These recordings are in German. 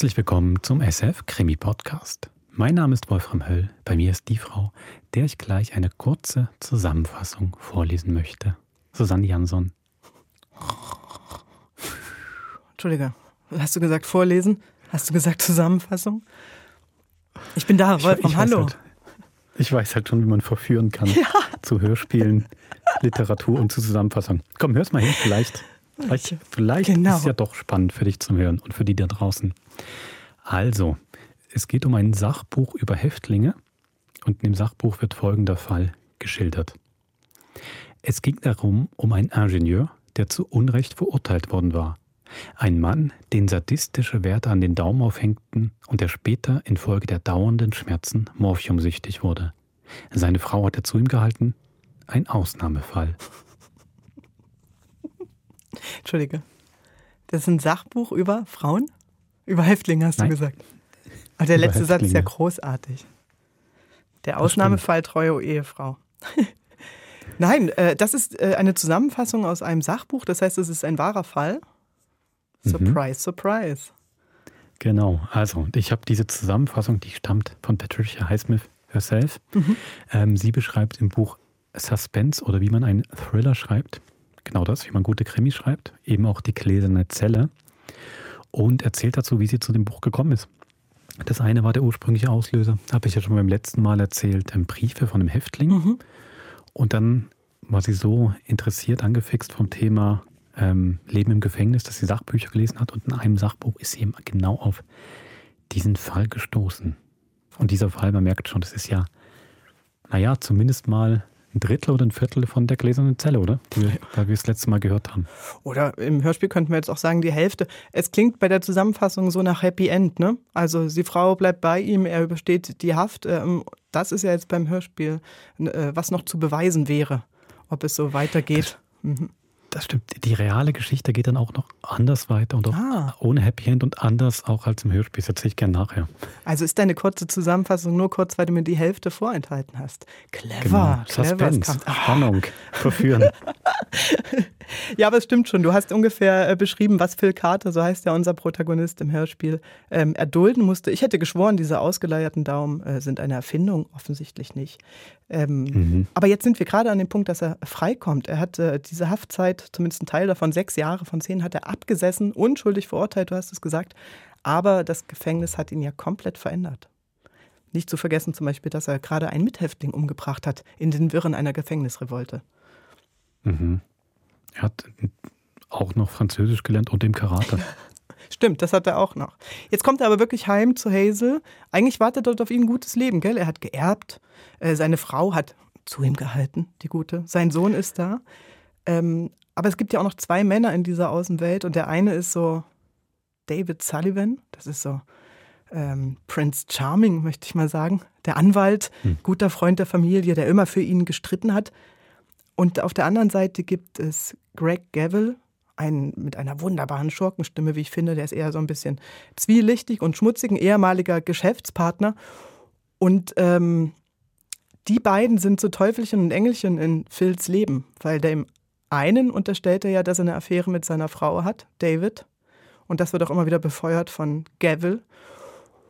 Herzlich willkommen zum SF Krimi Podcast. Mein Name ist Wolfram Höll. Bei mir ist die Frau, der ich gleich eine kurze Zusammenfassung vorlesen möchte. Susanne Jansson. Entschuldige, hast du gesagt vorlesen? Hast du gesagt Zusammenfassung? Ich bin da, Wolfram, ich, ich hallo. Halt, ich weiß halt schon, wie man verführen kann ja. zu Hörspielen, Literatur und zu Zusammenfassung. Komm, hör's mal hin, vielleicht. Vielleicht, vielleicht genau. ist es ja doch spannend für dich zum Hören und für die da draußen. Also, es geht um ein Sachbuch über Häftlinge und in dem Sachbuch wird folgender Fall geschildert. Es ging darum, um einen Ingenieur, der zu Unrecht verurteilt worden war. Ein Mann, den sadistische Werte an den Daumen aufhängten und der später infolge der dauernden Schmerzen morphiumsüchtig wurde. Seine Frau hatte zu ihm gehalten, ein Ausnahmefall. Entschuldige. Das ist ein Sachbuch über Frauen? Über Häftlinge, hast Nein. du gesagt. Aber der letzte Satz ist ja großartig. Der Ausnahmefall treue Ehefrau. Nein, äh, das ist äh, eine Zusammenfassung aus einem Sachbuch. Das heißt, es ist ein wahrer Fall. Surprise, mhm. surprise. Genau, also ich habe diese Zusammenfassung, die stammt von Patricia Highsmith herself. Mhm. Ähm, sie beschreibt im Buch Suspense oder wie man einen Thriller schreibt. Genau das, wie man gute Krimis schreibt. Eben auch die gläserne Zelle. Und erzählt dazu, wie sie zu dem Buch gekommen ist. Das eine war der ursprüngliche Auslöser, habe ich ja schon beim letzten Mal erzählt, Briefe von einem Häftling. Mhm. Und dann war sie so interessiert, angefixt vom Thema ähm, Leben im Gefängnis, dass sie Sachbücher gelesen hat. Und in einem Sachbuch ist sie eben genau auf diesen Fall gestoßen. Und dieser Fall, man merkt schon, das ist ja, naja, zumindest mal ein Drittel oder ein Viertel von der gläsernen Zelle, oder? Die wir, da wir es letzte Mal gehört haben. Oder im Hörspiel könnten wir jetzt auch sagen, die Hälfte. Es klingt bei der Zusammenfassung so nach Happy End, ne? Also die Frau bleibt bei ihm, er übersteht die Haft. Ähm, das ist ja jetzt beim Hörspiel, äh, was noch zu beweisen wäre, ob es so weitergeht. Das, mhm. Das stimmt. Die reale Geschichte geht dann auch noch anders weiter und auch ah. ohne Happy End und anders auch als im Hörspiel. Das erzähle ich gerne nachher. Also ist deine kurze Zusammenfassung nur kurz, weil du mir die Hälfte vorenthalten hast. Clever. Genau. clever. Suspense, Spannung, verführen. ja, aber es stimmt schon. Du hast ungefähr äh, beschrieben, was Phil Carter, so heißt ja unser Protagonist im Hörspiel, ähm, erdulden musste. Ich hätte geschworen, diese ausgeleierten Daumen äh, sind eine Erfindung, offensichtlich nicht. Ähm, mhm. Aber jetzt sind wir gerade an dem Punkt, dass er freikommt. Er hat äh, diese Haftzeit, zumindest ein Teil davon, sechs Jahre von zehn, hat er abgesessen, unschuldig verurteilt, du hast es gesagt. Aber das Gefängnis hat ihn ja komplett verändert. Nicht zu vergessen zum Beispiel, dass er gerade einen Mithäftling umgebracht hat in den Wirren einer Gefängnisrevolte. Mhm. Er hat auch noch Französisch gelernt und im Karate. Stimmt, das hat er auch noch. Jetzt kommt er aber wirklich heim zu Hazel. Eigentlich wartet dort auf ihn ein gutes Leben, gell? Er hat geerbt. Äh, seine Frau hat zu ihm gehalten, die gute. Sein Sohn ist da. Ähm, aber es gibt ja auch noch zwei Männer in dieser Außenwelt und der eine ist so David Sullivan. Das ist so ähm, Prince Charming, möchte ich mal sagen. Der Anwalt, hm. guter Freund der Familie, der immer für ihn gestritten hat. Und auf der anderen Seite gibt es Greg Gavel, ein, mit einer wunderbaren Schurkenstimme, wie ich finde. Der ist eher so ein bisschen zwielichtig und schmutzig, ein ehemaliger Geschäftspartner. Und ähm, die beiden sind so Teufelchen und Engelchen in Phils Leben, weil dem einen unterstellt er ja, dass er eine Affäre mit seiner Frau hat, David. Und das wird auch immer wieder befeuert von Gavel.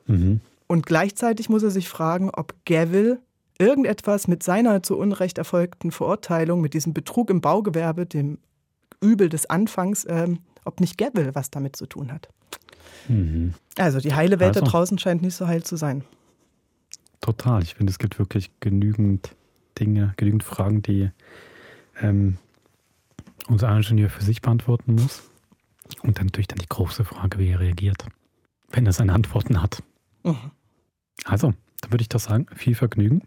Mhm. Und gleichzeitig muss er sich fragen, ob Gavel irgendetwas mit seiner zu Unrecht erfolgten Verurteilung, mit diesem Betrug im Baugewerbe, dem Übel des Anfangs, ähm, ob nicht Gavel was damit zu tun hat. Mhm. Also die heile Welt also, da draußen scheint nicht so heil zu sein. Total. Ich finde, es gibt wirklich genügend Dinge, genügend Fragen, die ähm, unser Ingenieur für sich beantworten muss. Und dann natürlich dann die große Frage, wie er reagiert, wenn er seine Antworten hat. Mhm. Also, dann würde ich doch sagen, viel Vergnügen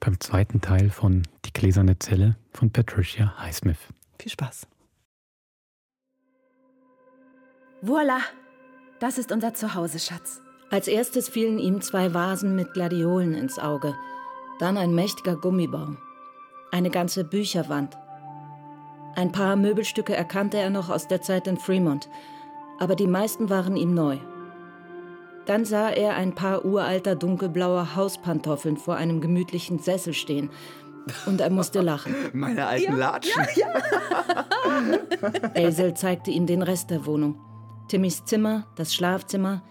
beim zweiten Teil von Die gläserne Zelle von Patricia Highsmith. Viel Spaß. Voila! Das ist unser Zuhause, Schatz. Als erstes fielen ihm zwei Vasen mit Gladiolen ins Auge, dann ein mächtiger Gummibaum, eine ganze Bücherwand. Ein paar Möbelstücke erkannte er noch aus der Zeit in Fremont, aber die meisten waren ihm neu. Dann sah er ein paar uralter dunkelblauer Hauspantoffeln vor einem gemütlichen Sessel stehen. Und er musste lachen. Meine alten ja, Latschen. Ja, ja. Hazel zeigte ihm den Rest der Wohnung. Timmys Zimmer, das Schlafzimmer,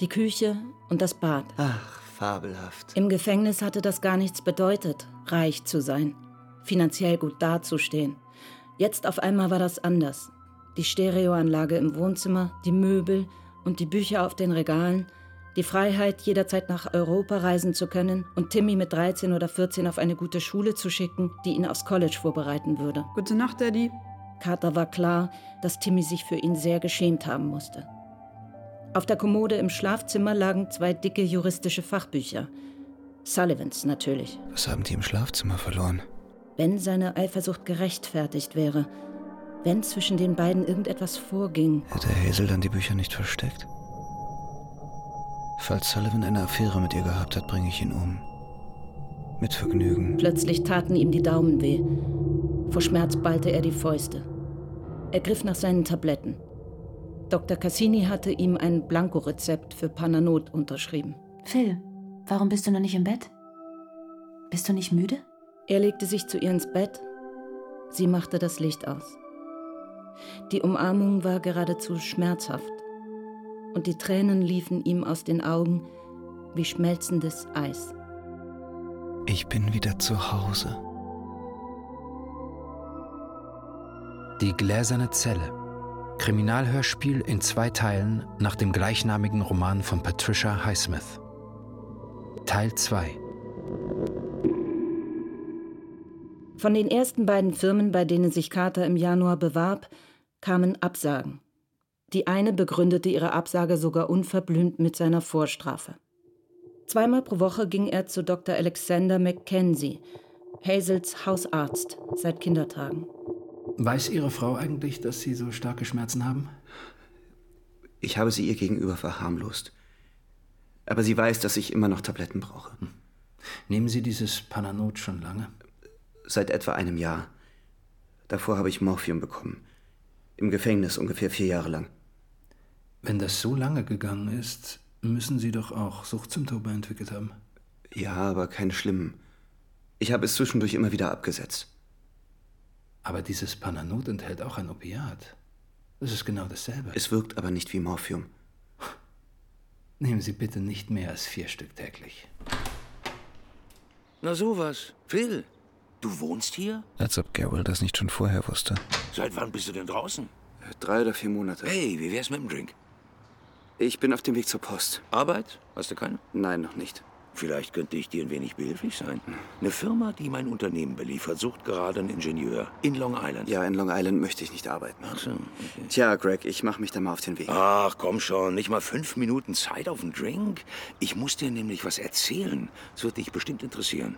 Die Küche und das Bad. Ach, fabelhaft. Im Gefängnis hatte das gar nichts bedeutet, reich zu sein, finanziell gut dazustehen. Jetzt auf einmal war das anders. Die Stereoanlage im Wohnzimmer, die Möbel und die Bücher auf den Regalen, die Freiheit, jederzeit nach Europa reisen zu können und Timmy mit 13 oder 14 auf eine gute Schule zu schicken, die ihn aufs College vorbereiten würde. Gute Nacht, Daddy. Carter war klar, dass Timmy sich für ihn sehr geschämt haben musste. Auf der Kommode im Schlafzimmer lagen zwei dicke juristische Fachbücher. Sullivans natürlich. Was haben die im Schlafzimmer verloren? Wenn seine Eifersucht gerechtfertigt wäre, wenn zwischen den beiden irgendetwas vorging. Hätte Hazel dann die Bücher nicht versteckt? Falls Sullivan eine Affäre mit ihr gehabt hat, bringe ich ihn um. Mit Vergnügen. Plötzlich taten ihm die Daumen weh. Vor Schmerz ballte er die Fäuste. Er griff nach seinen Tabletten. Dr. Cassini hatte ihm ein Blankorezept für Pananot unterschrieben. Phil, warum bist du noch nicht im Bett? Bist du nicht müde? Er legte sich zu ihr ins Bett. Sie machte das Licht aus. Die Umarmung war geradezu schmerzhaft. Und die Tränen liefen ihm aus den Augen wie schmelzendes Eis. Ich bin wieder zu Hause. Die gläserne Zelle. Kriminalhörspiel in zwei Teilen nach dem gleichnamigen Roman von Patricia Highsmith. Teil 2. Von den ersten beiden Firmen, bei denen sich Carter im Januar bewarb, kamen Absagen. Die eine begründete ihre Absage sogar unverblümt mit seiner Vorstrafe. Zweimal pro Woche ging er zu Dr. Alexander Mackenzie, Hazels Hausarzt, seit Kindertagen. Weiß Ihre Frau eigentlich, dass Sie so starke Schmerzen haben? Ich habe sie ihr gegenüber verharmlost. Aber sie weiß, dass ich immer noch Tabletten brauche. Nehmen Sie dieses Pananot schon lange? Seit etwa einem Jahr. Davor habe ich Morphium bekommen. Im Gefängnis ungefähr vier Jahre lang. Wenn das so lange gegangen ist, müssen Sie doch auch Suchtsymptome entwickelt haben. Ja, aber keine schlimmen. Ich habe es zwischendurch immer wieder abgesetzt. Aber dieses Pananot enthält auch ein Opiat. Das ist genau dasselbe. Es wirkt aber nicht wie Morphium. Nehmen Sie bitte nicht mehr als vier Stück täglich. Na sowas. Phil, du wohnst hier? Als ob Garrel das nicht schon vorher wusste. Seit wann bist du denn draußen? Drei oder vier Monate. Hey, wie wär's mit dem Drink? Ich bin auf dem Weg zur Post. Arbeit? Hast du keine? Nein, noch nicht. Vielleicht könnte ich dir ein wenig behilflich sein. Eine Firma, die mein Unternehmen beliefert, sucht gerade einen Ingenieur in Long Island. Ja, in Long Island möchte ich nicht arbeiten. Ach so, okay. Tja, Greg, ich mache mich da mal auf den Weg. Ach, komm schon, nicht mal fünf Minuten Zeit auf einen Drink. Ich muss dir nämlich was erzählen. Das wird dich bestimmt interessieren.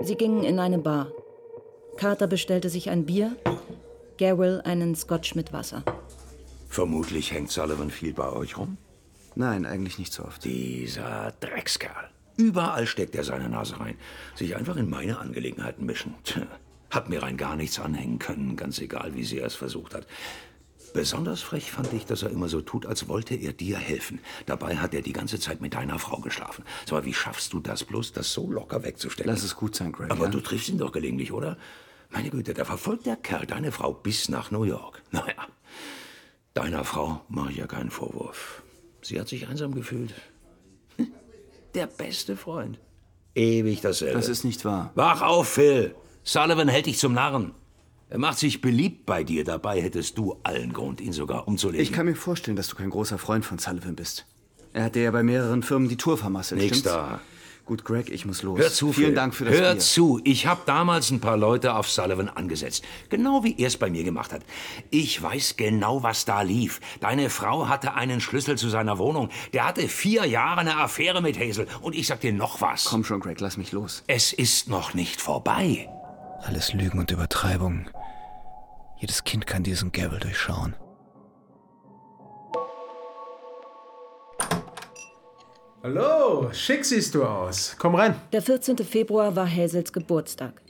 Sie gingen in eine Bar. Carter bestellte sich ein Bier, Garrel einen Scotch mit Wasser. Vermutlich hängt Sullivan viel bei euch rum. Nein, eigentlich nicht so oft. Dieser Dreckskerl. Überall steckt er seine Nase rein. Sich einfach in meine Angelegenheiten mischen. Tja, hat mir rein gar nichts anhängen können, ganz egal, wie sehr er es versucht hat. Besonders frech fand ich, dass er immer so tut, als wollte er dir helfen. Dabei hat er die ganze Zeit mit deiner Frau geschlafen. Mal, wie schaffst du das bloß, das so locker wegzustecken? Lass es gut sein, Greg. Aber ja? du triffst ihn doch gelegentlich, oder? Meine Güte, da verfolgt der Kerl deine Frau bis nach New York. Naja, deiner Frau mache ich ja keinen Vorwurf. Sie hat sich einsam gefühlt. Der beste Freund. Ewig dasselbe. Das ist nicht wahr. Wach auf, Phil. Sullivan hält dich zum Narren. Er macht sich beliebt bei dir. Dabei hättest du allen Grund, ihn sogar umzulegen. Ich kann mir vorstellen, dass du kein großer Freund von Sullivan bist. Er hat dir ja bei mehreren Firmen die Tour vermasselt, Nix stimmt's? da. Gut, Greg, ich muss los. Hör zu, Vielen Phil. Dank für das Hör Bier. zu, ich habe damals ein paar Leute auf Sullivan angesetzt. Genau wie er es bei mir gemacht hat. Ich weiß genau, was da lief. Deine Frau hatte einen Schlüssel zu seiner Wohnung. Der hatte vier Jahre eine Affäre mit Hazel. Und ich sag dir noch was. Komm schon, Greg, lass mich los. Es ist noch nicht vorbei. Alles Lügen und Übertreibungen. Jedes Kind kann diesen Garrel durchschauen. Hallo, schick siehst du aus. Komm rein. Der 14. Februar war Hazels Geburtstag.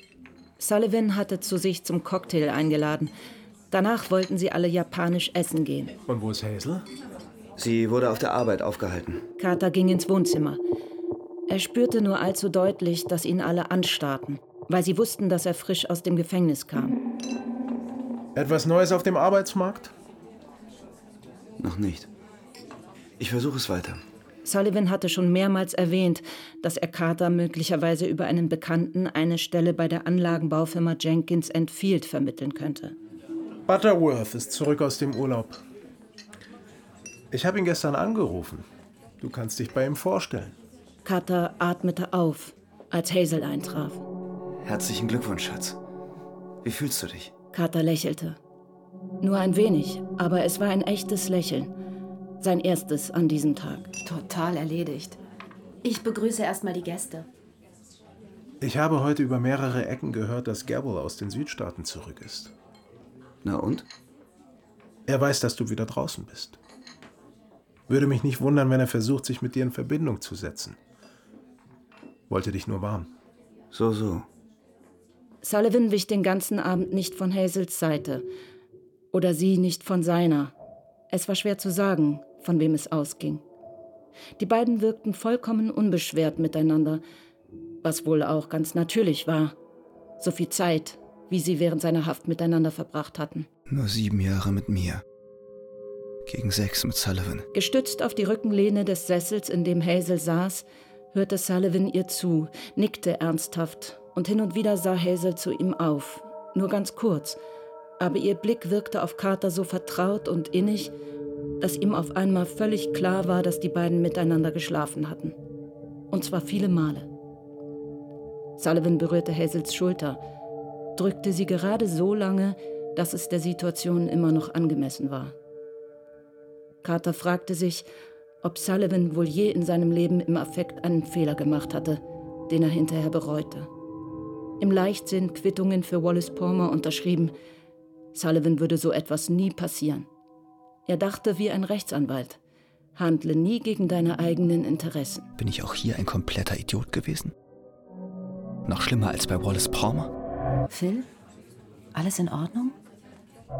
Sullivan hatte zu sich zum Cocktail eingeladen. Danach wollten sie alle japanisch essen gehen. Und wo ist Hazel? Sie wurde auf der Arbeit aufgehalten. Carter ging ins Wohnzimmer. Er spürte nur allzu deutlich, dass ihn alle anstarrten, weil sie wussten, dass er frisch aus dem Gefängnis kam. Etwas Neues auf dem Arbeitsmarkt? Noch nicht. Ich versuche es weiter. Sullivan hatte schon mehrmals erwähnt, dass er Carter möglicherweise über einen Bekannten eine Stelle bei der Anlagenbaufirma Jenkins Field vermitteln könnte. Butterworth ist zurück aus dem Urlaub. Ich habe ihn gestern angerufen. Du kannst dich bei ihm vorstellen. Carter atmete auf, als Hazel eintraf. Herzlichen Glückwunsch, Schatz. Wie fühlst du dich? Carter lächelte. Nur ein wenig, aber es war ein echtes Lächeln. Sein erstes an diesem Tag. Total erledigt. Ich begrüße erstmal die Gäste. Ich habe heute über mehrere Ecken gehört, dass Gabble aus den Südstaaten zurück ist. Na und? Er weiß, dass du wieder draußen bist. Würde mich nicht wundern, wenn er versucht, sich mit dir in Verbindung zu setzen. Wollte dich nur warnen. So, so. Sullivan wich den ganzen Abend nicht von Hazels Seite. Oder sie nicht von seiner. Es war schwer zu sagen, von wem es ausging. Die beiden wirkten vollkommen unbeschwert miteinander, was wohl auch ganz natürlich war. So viel Zeit, wie sie während seiner Haft miteinander verbracht hatten. Nur sieben Jahre mit mir. Gegen sechs mit Sullivan. Gestützt auf die Rückenlehne des Sessels, in dem Hazel saß, hörte Sullivan ihr zu, nickte ernsthaft und hin und wieder sah Hazel zu ihm auf, nur ganz kurz, aber ihr Blick wirkte auf Carter so vertraut und innig, dass ihm auf einmal völlig klar war, dass die beiden miteinander geschlafen hatten. Und zwar viele Male. Sullivan berührte Hazels Schulter, drückte sie gerade so lange, dass es der Situation immer noch angemessen war. Carter fragte sich, ob Sullivan wohl je in seinem Leben im Affekt einen Fehler gemacht hatte, den er hinterher bereute im Leichtsinn Quittungen für Wallace Palmer unterschrieben. Sullivan würde so etwas nie passieren. Er dachte wie ein Rechtsanwalt. Handle nie gegen deine eigenen Interessen. Bin ich auch hier ein kompletter Idiot gewesen? Noch schlimmer als bei Wallace Palmer? Phil? Alles in Ordnung?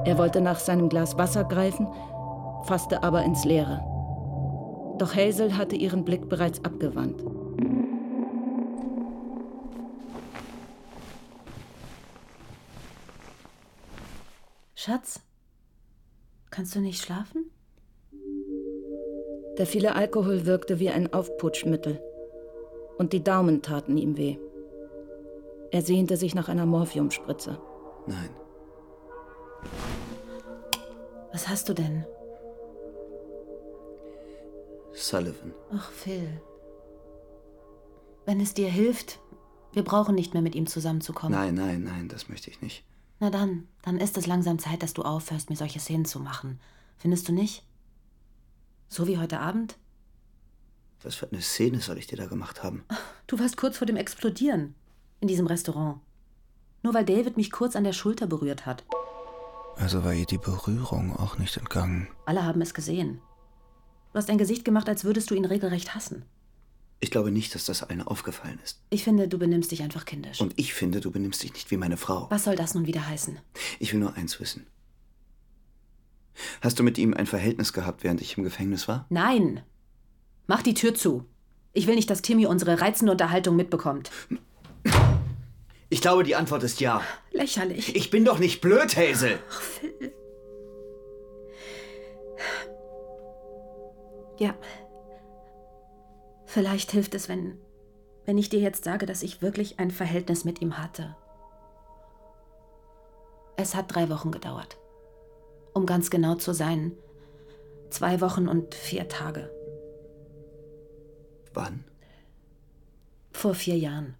Er wollte nach seinem Glas Wasser greifen, fasste aber ins Leere. Doch Hazel hatte ihren Blick bereits abgewandt. Schatz, kannst du nicht schlafen? Der viele Alkohol wirkte wie ein Aufputschmittel. Und die Daumen taten ihm weh. Er sehnte sich nach einer Morphiumspritze. Nein. Was hast du denn? Sullivan. Ach, Phil. Wenn es dir hilft, wir brauchen nicht mehr mit ihm zusammenzukommen. Nein, nein, nein, das möchte ich nicht. Na dann, dann ist es langsam Zeit, dass du aufhörst, mir solche Szenen zu machen. Findest du nicht? So wie heute Abend? Was für eine Szene soll ich dir da gemacht haben? Du warst kurz vor dem Explodieren. In diesem Restaurant. Nur weil David mich kurz an der Schulter berührt hat. Also war ihr die Berührung auch nicht entgangen. Alle haben es gesehen. Du hast ein Gesicht gemacht, als würdest du ihn regelrecht hassen. Ich glaube nicht, dass das allen aufgefallen ist. Ich finde, du benimmst dich einfach kindisch. Und ich finde, du benimmst dich nicht wie meine Frau. Was soll das nun wieder heißen? Ich will nur eins wissen. Hast du mit ihm ein Verhältnis gehabt, während ich im Gefängnis war? Nein. Mach die Tür zu. Ich will nicht, dass Timmy unsere reizende Unterhaltung mitbekommt. Ich glaube, die Antwort ist ja. Lächerlich. Ich bin doch nicht blöd, Hazel. Ach, Phil. Ja, Vielleicht hilft es, wenn, wenn ich dir jetzt sage, dass ich wirklich ein Verhältnis mit ihm hatte. Es hat drei Wochen gedauert. Um ganz genau zu sein, zwei Wochen und vier Tage. Wann? Vor vier Jahren.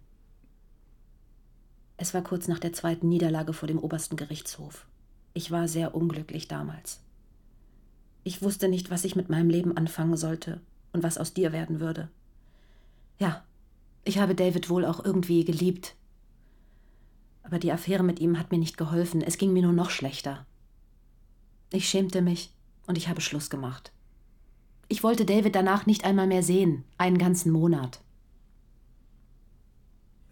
Es war kurz nach der zweiten Niederlage vor dem obersten Gerichtshof. Ich war sehr unglücklich damals. Ich wusste nicht, was ich mit meinem Leben anfangen sollte und was aus dir werden würde. Ja, ich habe David wohl auch irgendwie geliebt. Aber die Affäre mit ihm hat mir nicht geholfen, es ging mir nur noch schlechter. Ich schämte mich und ich habe Schluss gemacht. Ich wollte David danach nicht einmal mehr sehen, einen ganzen Monat.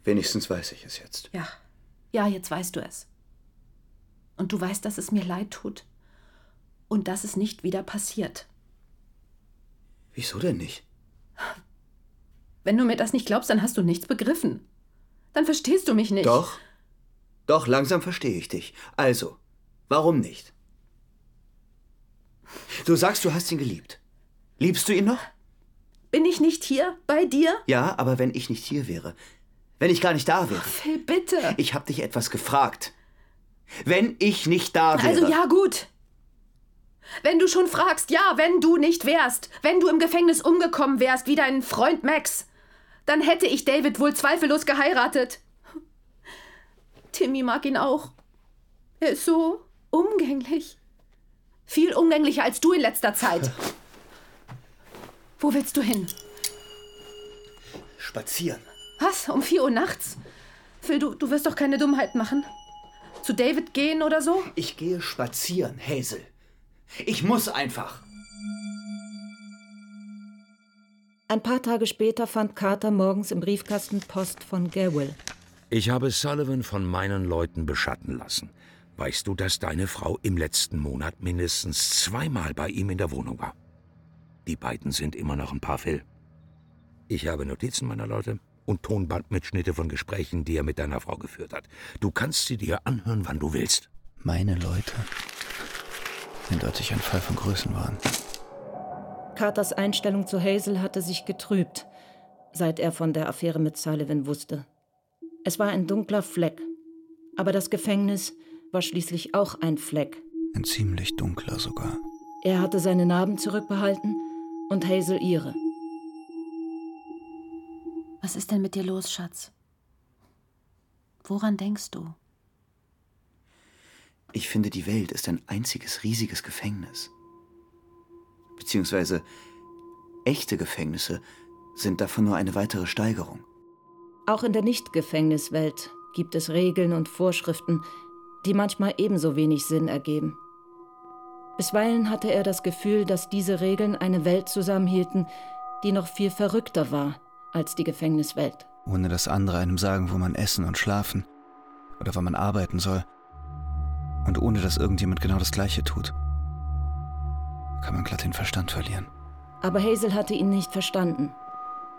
Wenigstens weiß ich es jetzt. Ja, ja, jetzt weißt du es. Und du weißt, dass es mir leid tut und dass es nicht wieder passiert. Wieso denn nicht? Wenn du mir das nicht glaubst, dann hast du nichts begriffen. Dann verstehst du mich nicht. Doch. Doch, langsam verstehe ich dich. Also, warum nicht? Du sagst, du hast ihn geliebt. Liebst du ihn noch? Bin ich nicht hier bei dir? Ja, aber wenn ich nicht hier wäre, wenn ich gar nicht da wäre. Phil, bitte. Ich habe dich etwas gefragt. Wenn ich nicht da wäre. Also ja, gut. Wenn du schon fragst, ja, wenn du nicht wärst, wenn du im Gefängnis umgekommen wärst wie dein Freund Max, dann hätte ich David wohl zweifellos geheiratet. Timmy mag ihn auch. Er ist so umgänglich. Viel umgänglicher als du in letzter Zeit. Wo willst du hin? Spazieren. Was? Um vier Uhr nachts? Phil, du, du wirst doch keine Dummheit machen. Zu David gehen oder so? Ich gehe spazieren, Hazel. Ich muss einfach. Ein paar Tage später fand Carter morgens im Briefkasten Post von Gawill. Ich habe Sullivan von meinen Leuten beschatten lassen. Weißt du, dass deine Frau im letzten Monat mindestens zweimal bei ihm in der Wohnung war? Die beiden sind immer noch ein Paar Phil. Ich habe Notizen meiner Leute und Tonbandmitschnitte von Gesprächen, die er mit deiner Frau geführt hat. Du kannst sie dir anhören, wann du willst. Meine Leute. Eindeutig ein Fall von Größenwahn. Carters Einstellung zu Hazel hatte sich getrübt, seit er von der Affäre mit Sullivan wusste. Es war ein dunkler Fleck, aber das Gefängnis war schließlich auch ein Fleck. Ein ziemlich dunkler sogar. Er hatte seine Narben zurückbehalten und Hazel ihre. Was ist denn mit dir los, Schatz? Woran denkst du? Ich finde, die Welt ist ein einziges riesiges Gefängnis. Beziehungsweise echte Gefängnisse sind davon nur eine weitere Steigerung. Auch in der Nicht-Gefängniswelt gibt es Regeln und Vorschriften, die manchmal ebenso wenig Sinn ergeben. Bisweilen hatte er das Gefühl, dass diese Regeln eine Welt zusammenhielten, die noch viel verrückter war als die Gefängniswelt. Ohne dass andere einem sagen, wo man essen und schlafen oder wann man arbeiten soll. Und ohne dass irgendjemand genau das Gleiche tut. Kann man glatt den Verstand verlieren. Aber Hazel hatte ihn nicht verstanden.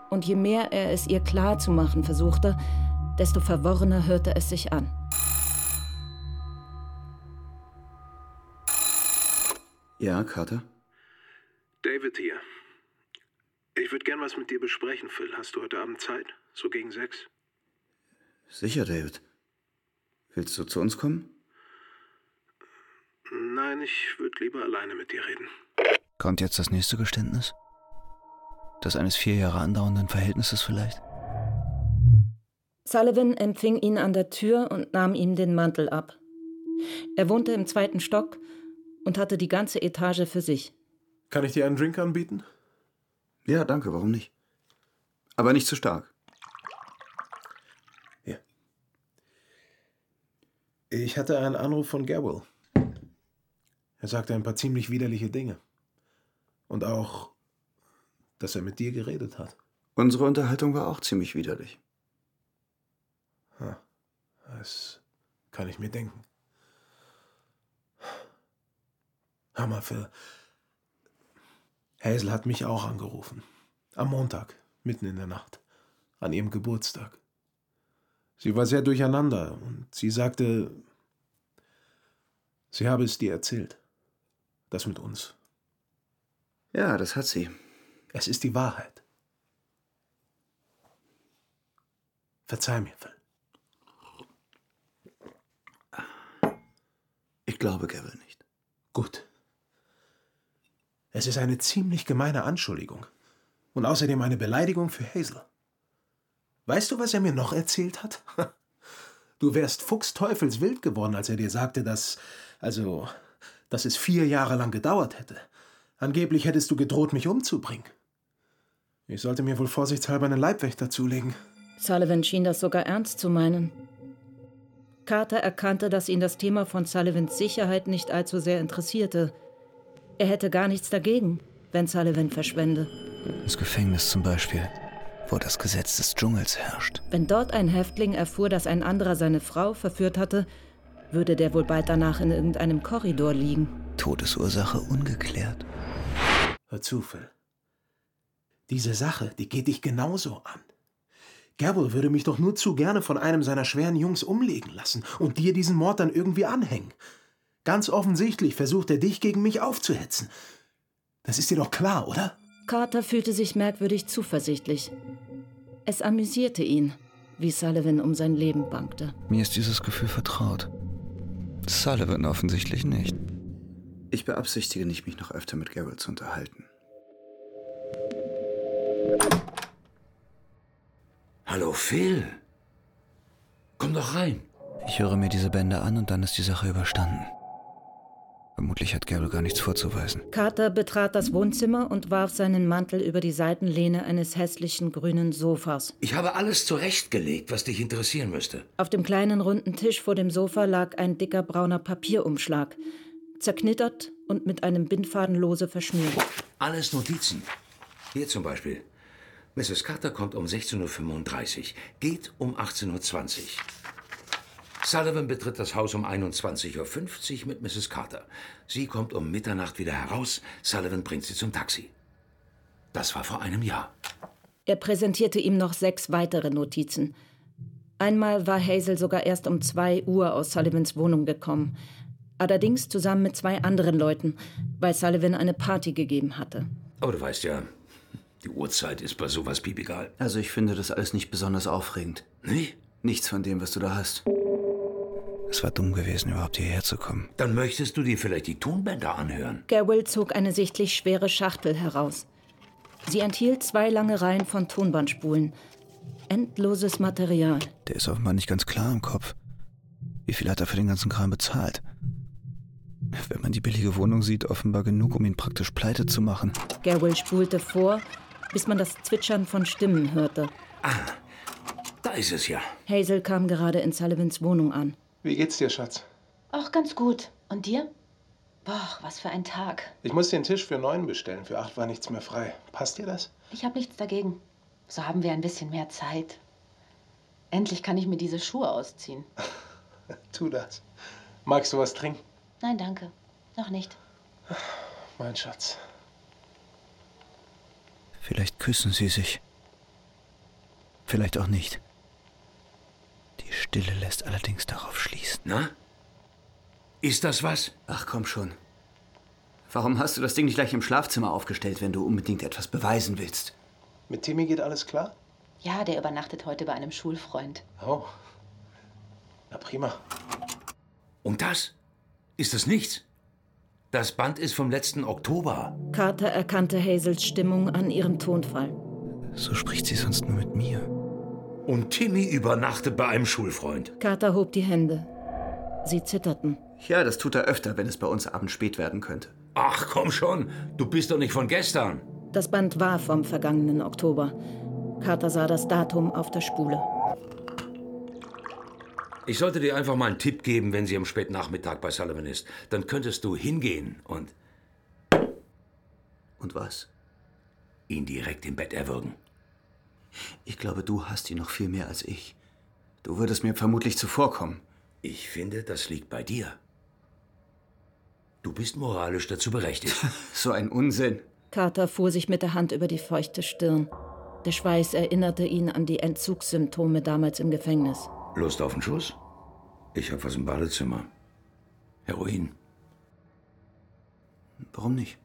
Und je mehr er es ihr klar zu machen versuchte, desto verworrener hörte es sich an. Ja, Carter? David hier. Ich würde gern was mit dir besprechen, Phil. Hast du heute Abend Zeit? So gegen sechs? Sicher, David. Willst du zu uns kommen? Nein, ich würde lieber alleine mit dir reden. Kommt jetzt das nächste Geständnis? Das eines vier Jahre andauernden Verhältnisses vielleicht? Sullivan empfing ihn an der Tür und nahm ihm den Mantel ab. Er wohnte im zweiten Stock und hatte die ganze Etage für sich. Kann ich dir einen Drink anbieten? Ja, danke, warum nicht? Aber nicht zu stark. Ja. Ich hatte einen Anruf von Gabriel. Er sagte ein paar ziemlich widerliche Dinge. Und auch, dass er mit dir geredet hat. Unsere Unterhaltung war auch ziemlich widerlich. Das kann ich mir denken. Mal, Phil. Hazel hat mich auch angerufen. Am Montag, mitten in der Nacht. An ihrem Geburtstag. Sie war sehr durcheinander und sie sagte, sie habe es dir erzählt. Das mit uns. Ja, das hat sie. Es ist die Wahrheit. Verzeih mir, Phil. Ich glaube Gavel nicht. Gut. Es ist eine ziemlich gemeine Anschuldigung. Und außerdem eine Beleidigung für Hazel. Weißt du, was er mir noch erzählt hat? Du wärst fuchsteufelswild geworden, als er dir sagte, dass. Also. dass es vier Jahre lang gedauert hätte. Angeblich hättest du gedroht, mich umzubringen. Ich sollte mir wohl vorsichtshalber einen Leibwächter zulegen. Sullivan schien das sogar ernst zu meinen. Carter erkannte, dass ihn das Thema von Sullivans Sicherheit nicht allzu sehr interessierte. Er hätte gar nichts dagegen, wenn Sullivan verschwende. Das Gefängnis zum Beispiel, wo das Gesetz des Dschungels herrscht. Wenn dort ein Häftling erfuhr, dass ein anderer seine Frau verführt hatte, würde der wohl bald danach in irgendeinem Korridor liegen. Todesursache ungeklärt. Hör zu, Phil. Diese Sache, die geht dich genauso an. Gabriel würde mich doch nur zu gerne von einem seiner schweren Jungs umlegen lassen und dir diesen Mord dann irgendwie anhängen. Ganz offensichtlich versucht er dich gegen mich aufzuhetzen. Das ist dir doch klar, oder? Carter fühlte sich merkwürdig zuversichtlich. Es amüsierte ihn, wie Sullivan um sein Leben bangte. Mir ist dieses Gefühl vertraut. Sullivan offensichtlich nicht. Ich beabsichtige nicht, mich noch öfter mit Garrett zu unterhalten. Hallo Phil. Komm doch rein. Ich höre mir diese Bände an und dann ist die Sache überstanden. Vermutlich hat Garrett gar nichts vorzuweisen. Carter betrat das Wohnzimmer und warf seinen Mantel über die Seitenlehne eines hässlichen grünen Sofas. Ich habe alles zurechtgelegt, was dich interessieren müsste. Auf dem kleinen runden Tisch vor dem Sofa lag ein dicker brauner Papierumschlag, zerknittert und mit einem Bindfaden lose verschnürt. Alles Notizen. Hier zum Beispiel. Mrs. Carter kommt um 16.35 Uhr, geht um 18.20 Uhr. Sullivan betritt das Haus um 21.50 Uhr mit Mrs. Carter. Sie kommt um Mitternacht wieder heraus. Sullivan bringt sie zum Taxi. Das war vor einem Jahr. Er präsentierte ihm noch sechs weitere Notizen. Einmal war Hazel sogar erst um zwei Uhr aus Sullivans Wohnung gekommen. Allerdings zusammen mit zwei anderen Leuten, weil Sullivan eine Party gegeben hatte. Aber du weißt ja, die Uhrzeit ist bei sowas piepegal. Also ich finde das alles nicht besonders aufregend. Nee? Nichts von dem, was du da hast. Es war dumm gewesen, überhaupt hierher zu kommen. Dann möchtest du dir vielleicht die Tonbänder anhören. Garwell zog eine sichtlich schwere Schachtel heraus. Sie enthielt zwei lange Reihen von Tonbandspulen. Endloses Material. Der ist offenbar nicht ganz klar im Kopf. Wie viel hat er für den ganzen Kram bezahlt? Wenn man die billige Wohnung sieht, offenbar genug, um ihn praktisch pleite zu machen. Garwell spulte vor, bis man das Zwitschern von Stimmen hörte. Ah, da ist es ja. Hazel kam gerade in Sullivans Wohnung an. Wie geht's dir, Schatz? Ach, ganz gut. Und dir? Boah, was für ein Tag. Ich muss den Tisch für neun bestellen. Für acht war nichts mehr frei. Passt dir das? Ich habe nichts dagegen. So haben wir ein bisschen mehr Zeit. Endlich kann ich mir diese Schuhe ausziehen. tu das. Magst du was trinken? Nein, danke. Noch nicht. Mein Schatz. Vielleicht küssen sie sich. Vielleicht auch nicht. Die Stille lässt allerdings darauf schließen. Na? Ist das was? Ach komm schon. Warum hast du das Ding nicht gleich im Schlafzimmer aufgestellt, wenn du unbedingt etwas beweisen willst? Mit Timmy geht alles klar? Ja, der übernachtet heute bei einem Schulfreund. Oh. Na prima. Und das? Ist es nichts? Das Band ist vom letzten Oktober. Carter erkannte Hazels Stimmung an ihrem Tonfall. So spricht sie sonst nur mit mir. Und Timmy übernachtet bei einem Schulfreund. Carter hob die Hände. Sie zitterten. Ja, das tut er öfter, wenn es bei uns abends spät werden könnte. Ach, komm schon. Du bist doch nicht von gestern. Das Band war vom vergangenen Oktober. Carter sah das Datum auf der Spule. Ich sollte dir einfach mal einen Tipp geben, wenn sie am späten Nachmittag bei Sullivan ist. Dann könntest du hingehen und. Und was? Ihn direkt im Bett erwürgen. Ich glaube, du hast ihn noch viel mehr als ich. Du würdest mir vermutlich zuvorkommen. Ich finde, das liegt bei dir. Du bist moralisch dazu berechtigt. so ein Unsinn. Carter fuhr sich mit der Hand über die feuchte Stirn. Der Schweiß erinnerte ihn an die Entzugssymptome damals im Gefängnis. Lust auf einen Schuss? Ich hab was im Badezimmer. Heroin. Warum nicht?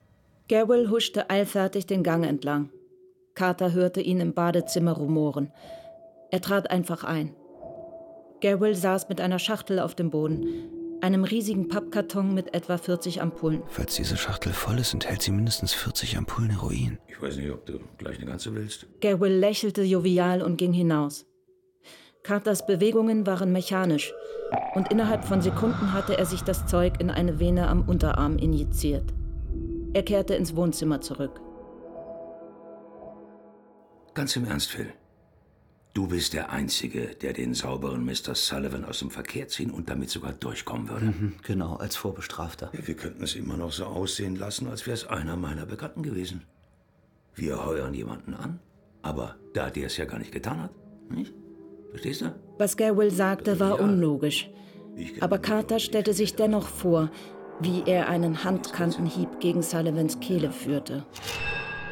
Garwell huschte eilfertig den Gang entlang. Carter hörte ihn im Badezimmer rumoren. Er trat einfach ein. Garwell saß mit einer Schachtel auf dem Boden, einem riesigen Pappkarton mit etwa 40 Ampullen. Falls diese Schachtel voll ist, enthält sie mindestens 40 Ampullen Heroin. Ich weiß nicht, ob du gleich eine ganze willst. Garwell lächelte jovial und ging hinaus. Carters Bewegungen waren mechanisch und innerhalb von Sekunden hatte er sich das Zeug in eine Vene am Unterarm injiziert. Er kehrte ins Wohnzimmer zurück. Ganz im Ernst, Phil. Du bist der Einzige, der den sauberen Mr. Sullivan aus dem Verkehr ziehen und damit sogar durchkommen würde. Mhm, genau, als Vorbestrafter. Ja, wir könnten es immer noch so aussehen lassen, als wäre es einer meiner Bekannten gewesen. Wir heuern jemanden an, aber da der es ja gar nicht getan hat, nicht? Verstehst du? Was Garwell sagte, war unlogisch. Aber Carter stellte sich dennoch vor, wie er einen Handkantenhieb gegen Sullivans Kehle führte.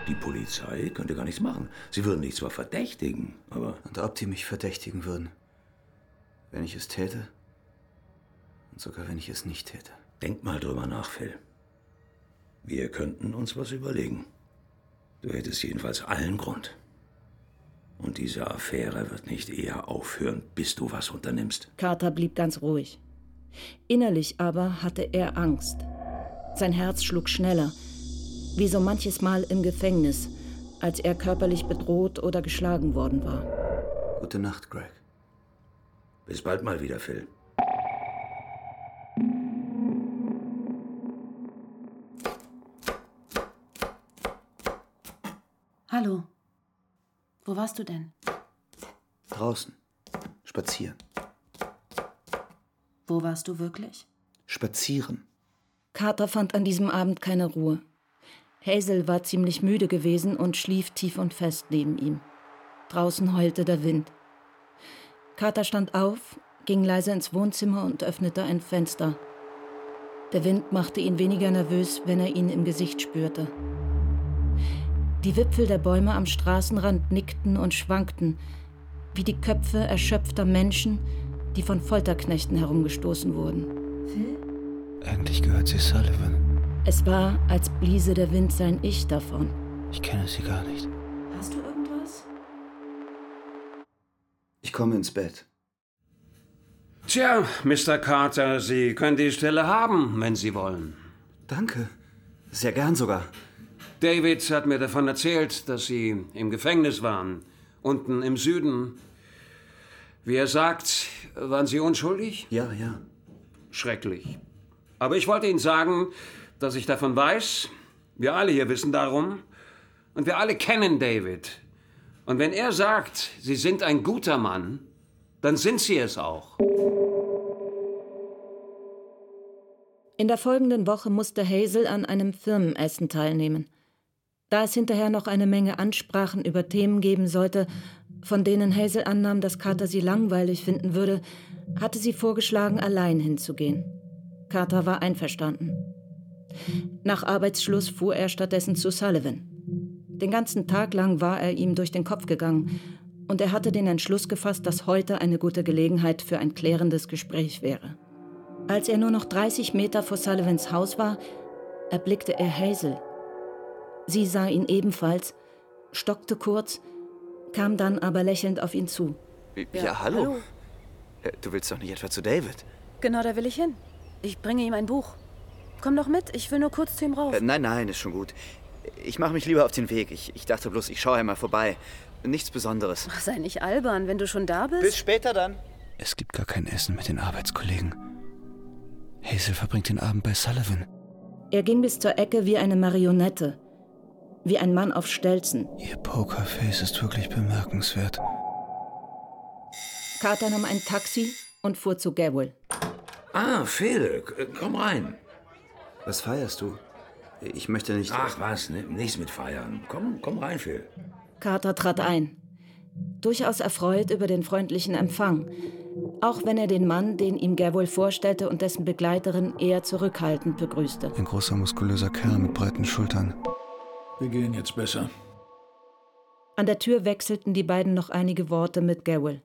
Die Polizei könnte gar nichts machen. Sie würden dich zwar verdächtigen, aber. Und ob die mich verdächtigen würden? Wenn ich es täte? Und sogar wenn ich es nicht täte. Denk mal drüber nach, Phil. Wir könnten uns was überlegen. Du hättest jedenfalls allen Grund. Und diese Affäre wird nicht eher aufhören, bis du was unternimmst. Carter blieb ganz ruhig. Innerlich aber hatte er Angst. Sein Herz schlug schneller, wie so manches Mal im Gefängnis, als er körperlich bedroht oder geschlagen worden war. Gute Nacht, Greg. Bis bald mal wieder, Phil. Hallo. Wo warst du denn? Draußen. Spazieren. Wo warst du wirklich? Spazieren. Carter fand an diesem Abend keine Ruhe. Hazel war ziemlich müde gewesen und schlief tief und fest neben ihm. Draußen heulte der Wind. Carter stand auf, ging leise ins Wohnzimmer und öffnete ein Fenster. Der Wind machte ihn weniger nervös, wenn er ihn im Gesicht spürte. Die Wipfel der Bäume am Straßenrand nickten und schwankten, wie die Köpfe erschöpfter Menschen, die von Folterknechten herumgestoßen wurden. Phil? Eigentlich gehört sie Sullivan. Es war, als bliese der Wind sein Ich davon. Ich kenne sie gar nicht. Hast du irgendwas? Ich komme ins Bett. Tja, Mr. Carter, Sie können die Stelle haben, wenn Sie wollen. Danke. Sehr gern sogar. David hat mir davon erzählt, dass Sie im Gefängnis waren. Unten im Süden. Wie er sagt, waren Sie unschuldig? Ja, ja. Schrecklich. Aber ich wollte Ihnen sagen, dass ich davon weiß. Wir alle hier wissen darum. Und wir alle kennen David. Und wenn er sagt, Sie sind ein guter Mann, dann sind Sie es auch. In der folgenden Woche musste Hazel an einem Firmenessen teilnehmen. Da es hinterher noch eine Menge Ansprachen über Themen geben sollte, von denen Hazel annahm, dass Carter sie langweilig finden würde, hatte sie vorgeschlagen, allein hinzugehen. Carter war einverstanden. Nach Arbeitsschluss fuhr er stattdessen zu Sullivan. Den ganzen Tag lang war er ihm durch den Kopf gegangen, und er hatte den Entschluss gefasst, dass heute eine gute Gelegenheit für ein klärendes Gespräch wäre. Als er nur noch 30 Meter vor Sullivans Haus war, erblickte er Hazel. Sie sah ihn ebenfalls, stockte kurz, kam dann aber lächelnd auf ihn zu. Ja, ja hallo. hallo. Äh, du willst doch nicht etwa zu David? Genau, da will ich hin. Ich bringe ihm ein Buch. Komm doch mit, ich will nur kurz zu ihm rauf. Äh, nein, nein, ist schon gut. Ich mache mich lieber auf den Weg. Ich, ich dachte bloß, ich schaue einmal vorbei. Nichts Besonderes. Ach, sei nicht albern, wenn du schon da bist. Bis später dann. Es gibt gar kein Essen mit den Arbeitskollegen. Hazel verbringt den Abend bei Sullivan. Er ging bis zur Ecke wie eine Marionette. Wie ein Mann auf Stelzen. Ihr Pokerface ist wirklich bemerkenswert. Carter nahm ein Taxi und fuhr zu Gabriel. Ah, Phil, komm rein. Was feierst du? Ich möchte nicht. Ach was, nichts mit feiern. Komm, komm rein, Phil. Carter trat ein. Durchaus erfreut über den freundlichen Empfang. Auch wenn er den Mann, den ihm Gabriel vorstellte, und dessen Begleiterin eher zurückhaltend begrüßte. Ein großer, muskulöser Kerl mit breiten Schultern. Wir gehen jetzt besser. An der Tür wechselten die beiden noch einige Worte mit Gabriel.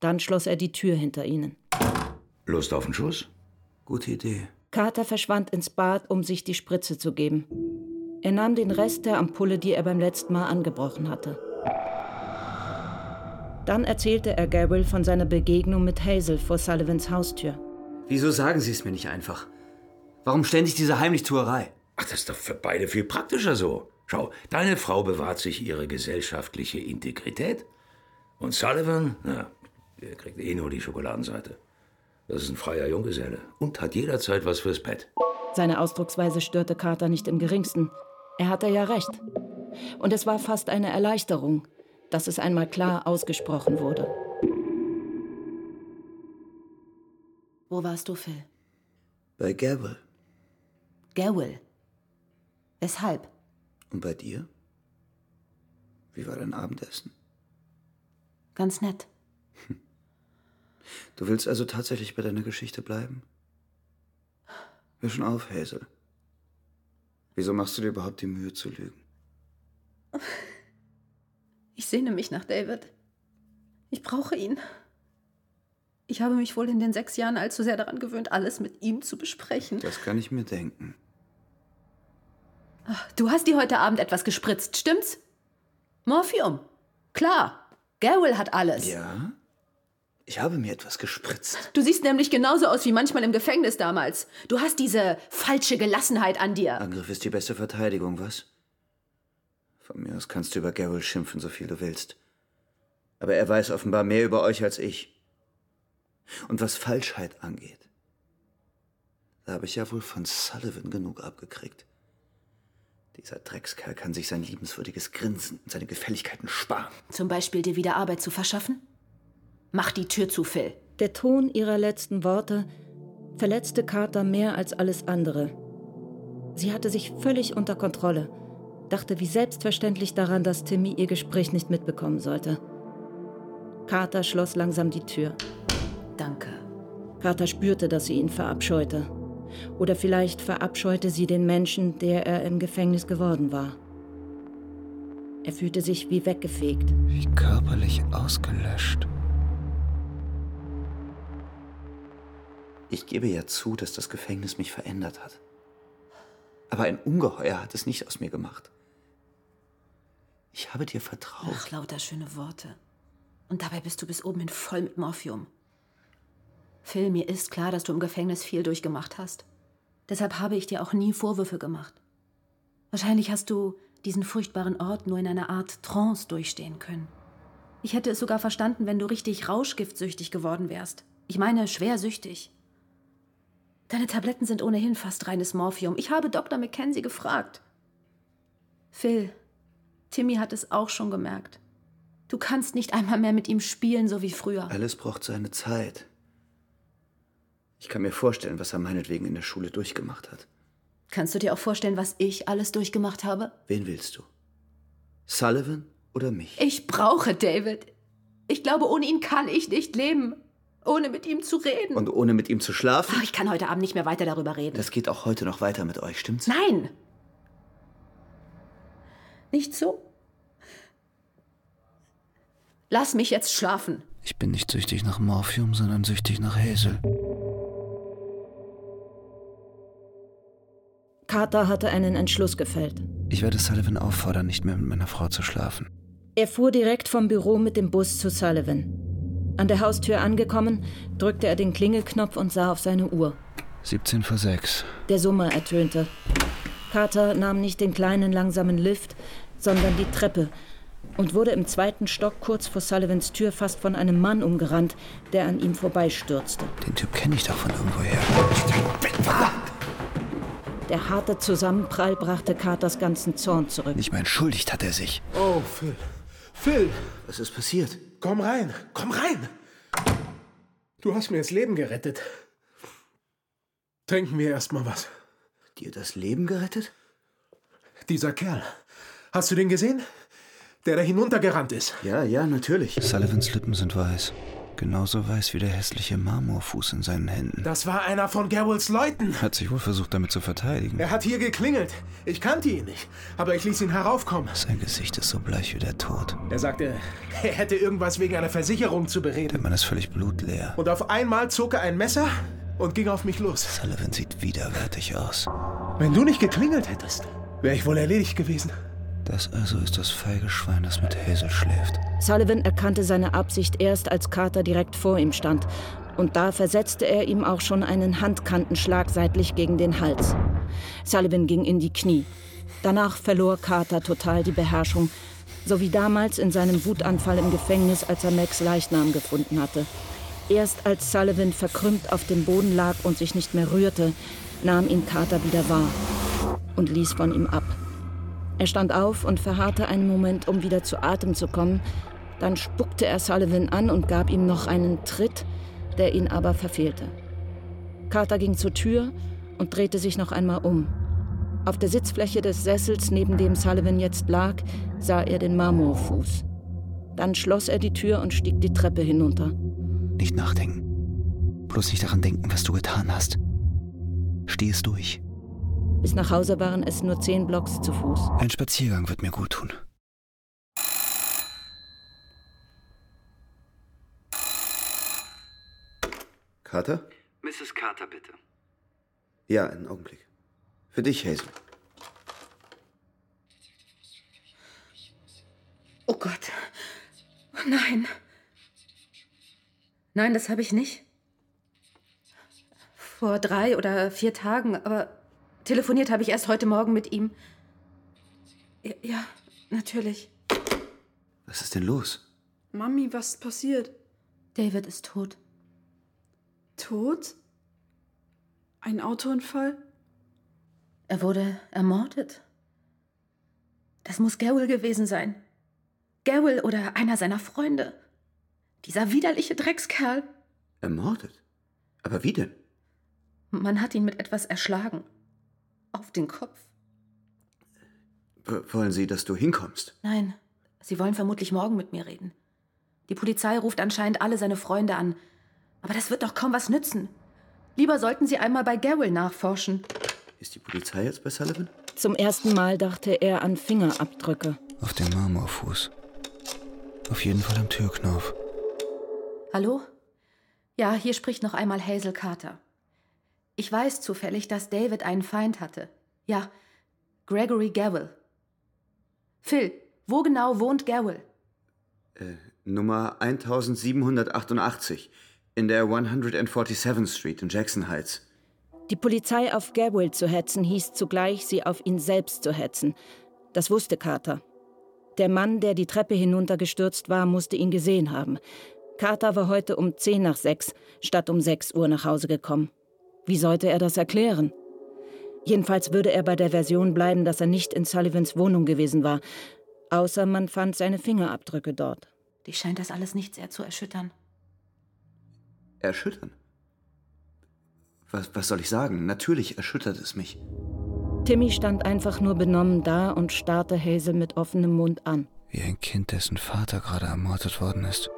Dann schloss er die Tür hinter ihnen. Lust auf den Schuss? Gute Idee. Carter verschwand ins Bad, um sich die Spritze zu geben. Er nahm den Rest der Ampulle, die er beim letzten Mal angebrochen hatte. Dann erzählte er Gabriel von seiner Begegnung mit Hazel vor Sullivans Haustür. Wieso sagen Sie es mir nicht einfach? Warum ständig diese Heimlichtuerei? Ach, das ist doch für beide viel praktischer so. Schau, deine Frau bewahrt sich ihre gesellschaftliche Integrität. Und Sullivan, na, der kriegt eh nur die Schokoladenseite. Das ist ein freier Junggeselle und hat jederzeit was fürs Pet. Seine Ausdrucksweise störte Carter nicht im geringsten. Er hatte ja recht. Und es war fast eine Erleichterung, dass es einmal klar ausgesprochen wurde. Wo warst du, Phil? Bei Gavel. Gavel? Weshalb? Und bei dir? Wie war dein Abendessen? Ganz nett. Du willst also tatsächlich bei deiner Geschichte bleiben? Hör schon auf, Hazel. Wieso machst du dir überhaupt die Mühe zu lügen? Ich sehne mich nach David. Ich brauche ihn. Ich habe mich wohl in den sechs Jahren allzu sehr daran gewöhnt, alles mit ihm zu besprechen. Das kann ich mir denken. Du hast dir heute Abend etwas gespritzt, stimmt's? Morphium. Klar. Garwell hat alles. Ja? Ich habe mir etwas gespritzt. Du siehst nämlich genauso aus wie manchmal im Gefängnis damals. Du hast diese falsche Gelassenheit an dir. Angriff ist die beste Verteidigung, was? Von mir aus kannst du über Garrel schimpfen, so viel du willst. Aber er weiß offenbar mehr über euch als ich. Und was Falschheit angeht, da habe ich ja wohl von Sullivan genug abgekriegt. Dieser Dreckskerl kann sich sein liebenswürdiges Grinsen und seine Gefälligkeiten sparen. Zum Beispiel dir wieder Arbeit zu verschaffen? Mach die Tür zu, Phil. Der Ton ihrer letzten Worte verletzte Carter mehr als alles andere. Sie hatte sich völlig unter Kontrolle, dachte wie selbstverständlich daran, dass Timmy ihr Gespräch nicht mitbekommen sollte. Carter schloss langsam die Tür. Danke. Carter spürte, dass sie ihn verabscheute. Oder vielleicht verabscheute sie den Menschen, der er im Gefängnis geworden war. Er fühlte sich wie weggefegt. Wie körperlich ausgelöscht. Ich gebe ja zu, dass das Gefängnis mich verändert hat. Aber ein Ungeheuer hat es nicht aus mir gemacht. Ich habe dir vertraut. Ach, lauter schöne Worte. Und dabei bist du bis oben hin voll mit Morphium. Phil, mir ist klar, dass du im Gefängnis viel durchgemacht hast. Deshalb habe ich dir auch nie Vorwürfe gemacht. Wahrscheinlich hast du diesen furchtbaren Ort nur in einer Art Trance durchstehen können. Ich hätte es sogar verstanden, wenn du richtig rauschgiftsüchtig geworden wärst. Ich meine, schwer süchtig. Deine Tabletten sind ohnehin fast reines Morphium. Ich habe Dr. Mackenzie gefragt. Phil, Timmy hat es auch schon gemerkt. Du kannst nicht einmal mehr mit ihm spielen, so wie früher. Alles braucht seine Zeit. Ich kann mir vorstellen, was er meinetwegen in der Schule durchgemacht hat. Kannst du dir auch vorstellen, was ich alles durchgemacht habe? Wen willst du? Sullivan oder mich? Ich brauche David. Ich glaube, ohne ihn kann ich nicht leben. Ohne mit ihm zu reden. Und ohne mit ihm zu schlafen? Ach, ich kann heute Abend nicht mehr weiter darüber reden. Das geht auch heute noch weiter mit euch, stimmt's? Nein! Nicht so? Lass mich jetzt schlafen. Ich bin nicht süchtig nach Morphium, sondern süchtig nach Hazel. Carter hatte einen Entschluss gefällt. Ich werde Sullivan auffordern, nicht mehr mit meiner Frau zu schlafen. Er fuhr direkt vom Büro mit dem Bus zu Sullivan. An der Haustür angekommen, drückte er den Klingelknopf und sah auf seine Uhr. 17 vor 6. Der Summer ertönte. Carter nahm nicht den kleinen, langsamen Lift, sondern die Treppe und wurde im zweiten Stock kurz vor Sullivans Tür fast von einem Mann umgerannt, der an ihm vorbeistürzte. Den Typ kenne ich doch von irgendwoher. Der harte Zusammenprall brachte Carters ganzen Zorn zurück. Nicht mal entschuldigt hat er sich. Oh, Phil. Phil! Was ist passiert? Komm rein, komm rein! Du hast mir das Leben gerettet. Trinken wir erst mal was. Dir das Leben gerettet? Dieser Kerl. Hast du den gesehen? Der da hinuntergerannt ist. Ja, ja, natürlich. Sullivans Lippen sind weiß. Genauso weiß wie der hässliche Marmorfuß in seinen Händen. Das war einer von Garwells Leuten. Hat sich wohl versucht, damit zu verteidigen. Er hat hier geklingelt. Ich kannte ihn nicht, aber ich ließ ihn heraufkommen. Sein Gesicht ist so bleich wie der Tod. Er sagte, er hätte irgendwas wegen einer Versicherung zu bereden. Der Mann ist völlig blutleer. Und auf einmal zog er ein Messer und ging auf mich los. Sullivan sieht widerwärtig aus. Wenn du nicht geklingelt hättest, wäre ich wohl erledigt gewesen. Das also ist das feige Schwein, das mit Hazel schläft. Sullivan erkannte seine Absicht erst, als Carter direkt vor ihm stand. Und da versetzte er ihm auch schon einen Handkantenschlag seitlich gegen den Hals. Sullivan ging in die Knie. Danach verlor Carter total die Beherrschung, so wie damals in seinem Wutanfall im Gefängnis, als er Max Leichnam gefunden hatte. Erst als Sullivan verkrümmt auf dem Boden lag und sich nicht mehr rührte, nahm ihn Carter wieder wahr und ließ von ihm ab. Er stand auf und verharrte einen Moment, um wieder zu Atem zu kommen. Dann spuckte er Sullivan an und gab ihm noch einen Tritt, der ihn aber verfehlte. Carter ging zur Tür und drehte sich noch einmal um. Auf der Sitzfläche des Sessels, neben dem Sullivan jetzt lag, sah er den Marmorfuß. Dann schloss er die Tür und stieg die Treppe hinunter. Nicht nachdenken. Bloß nicht daran denken, was du getan hast. Steh es durch. Bis nach Hause waren es nur zehn Blocks zu Fuß. Ein Spaziergang wird mir gut tun. Carter? Mrs. Carter, bitte. Ja, einen Augenblick. Für dich, Hazel. Oh Gott. Oh nein. Nein, das habe ich nicht. Vor drei oder vier Tagen, aber telefoniert habe ich erst heute Morgen mit ihm. Ja, ja, natürlich. Was ist denn los? Mami, was ist passiert? David ist tot. Tot? Ein Autounfall? Er wurde ermordet. Das muss Garwell gewesen sein. Garwell oder einer seiner Freunde. Dieser widerliche Dreckskerl. Ermordet? Aber wie denn? Man hat ihn mit etwas erschlagen. Auf den Kopf. W wollen Sie, dass du hinkommst? Nein, Sie wollen vermutlich morgen mit mir reden. Die Polizei ruft anscheinend alle seine Freunde an. Aber das wird doch kaum was nützen. Lieber sollten Sie einmal bei Garwell nachforschen. Ist die Polizei jetzt bei Sullivan? Zum ersten Mal dachte er an Fingerabdrücke. Auf dem Marmorfuß. Auf jeden Fall am Türknauf. Hallo? Ja, hier spricht noch einmal Hazel Carter. Ich weiß zufällig, dass David einen Feind hatte. Ja, Gregory Gavil. Phil, wo genau wohnt Gavil? Äh, Nummer 1788 in der 147th Street in Jackson Heights. Die Polizei auf Gabriel zu hetzen, hieß zugleich, sie auf ihn selbst zu hetzen. Das wusste Carter. Der Mann, der die Treppe hinuntergestürzt war, musste ihn gesehen haben. Carter war heute um 10 nach 6 statt um 6 Uhr nach Hause gekommen. Wie sollte er das erklären? Jedenfalls würde er bei der Version bleiben, dass er nicht in Sullivans Wohnung gewesen war, außer man fand seine Fingerabdrücke dort. Dich scheint das alles nicht sehr zu erschüttern. Erschüttern? Was, was soll ich sagen? Natürlich erschüttert es mich. Timmy stand einfach nur benommen da und starrte Hazel mit offenem Mund an. Wie ein Kind, dessen Vater gerade ermordet worden ist.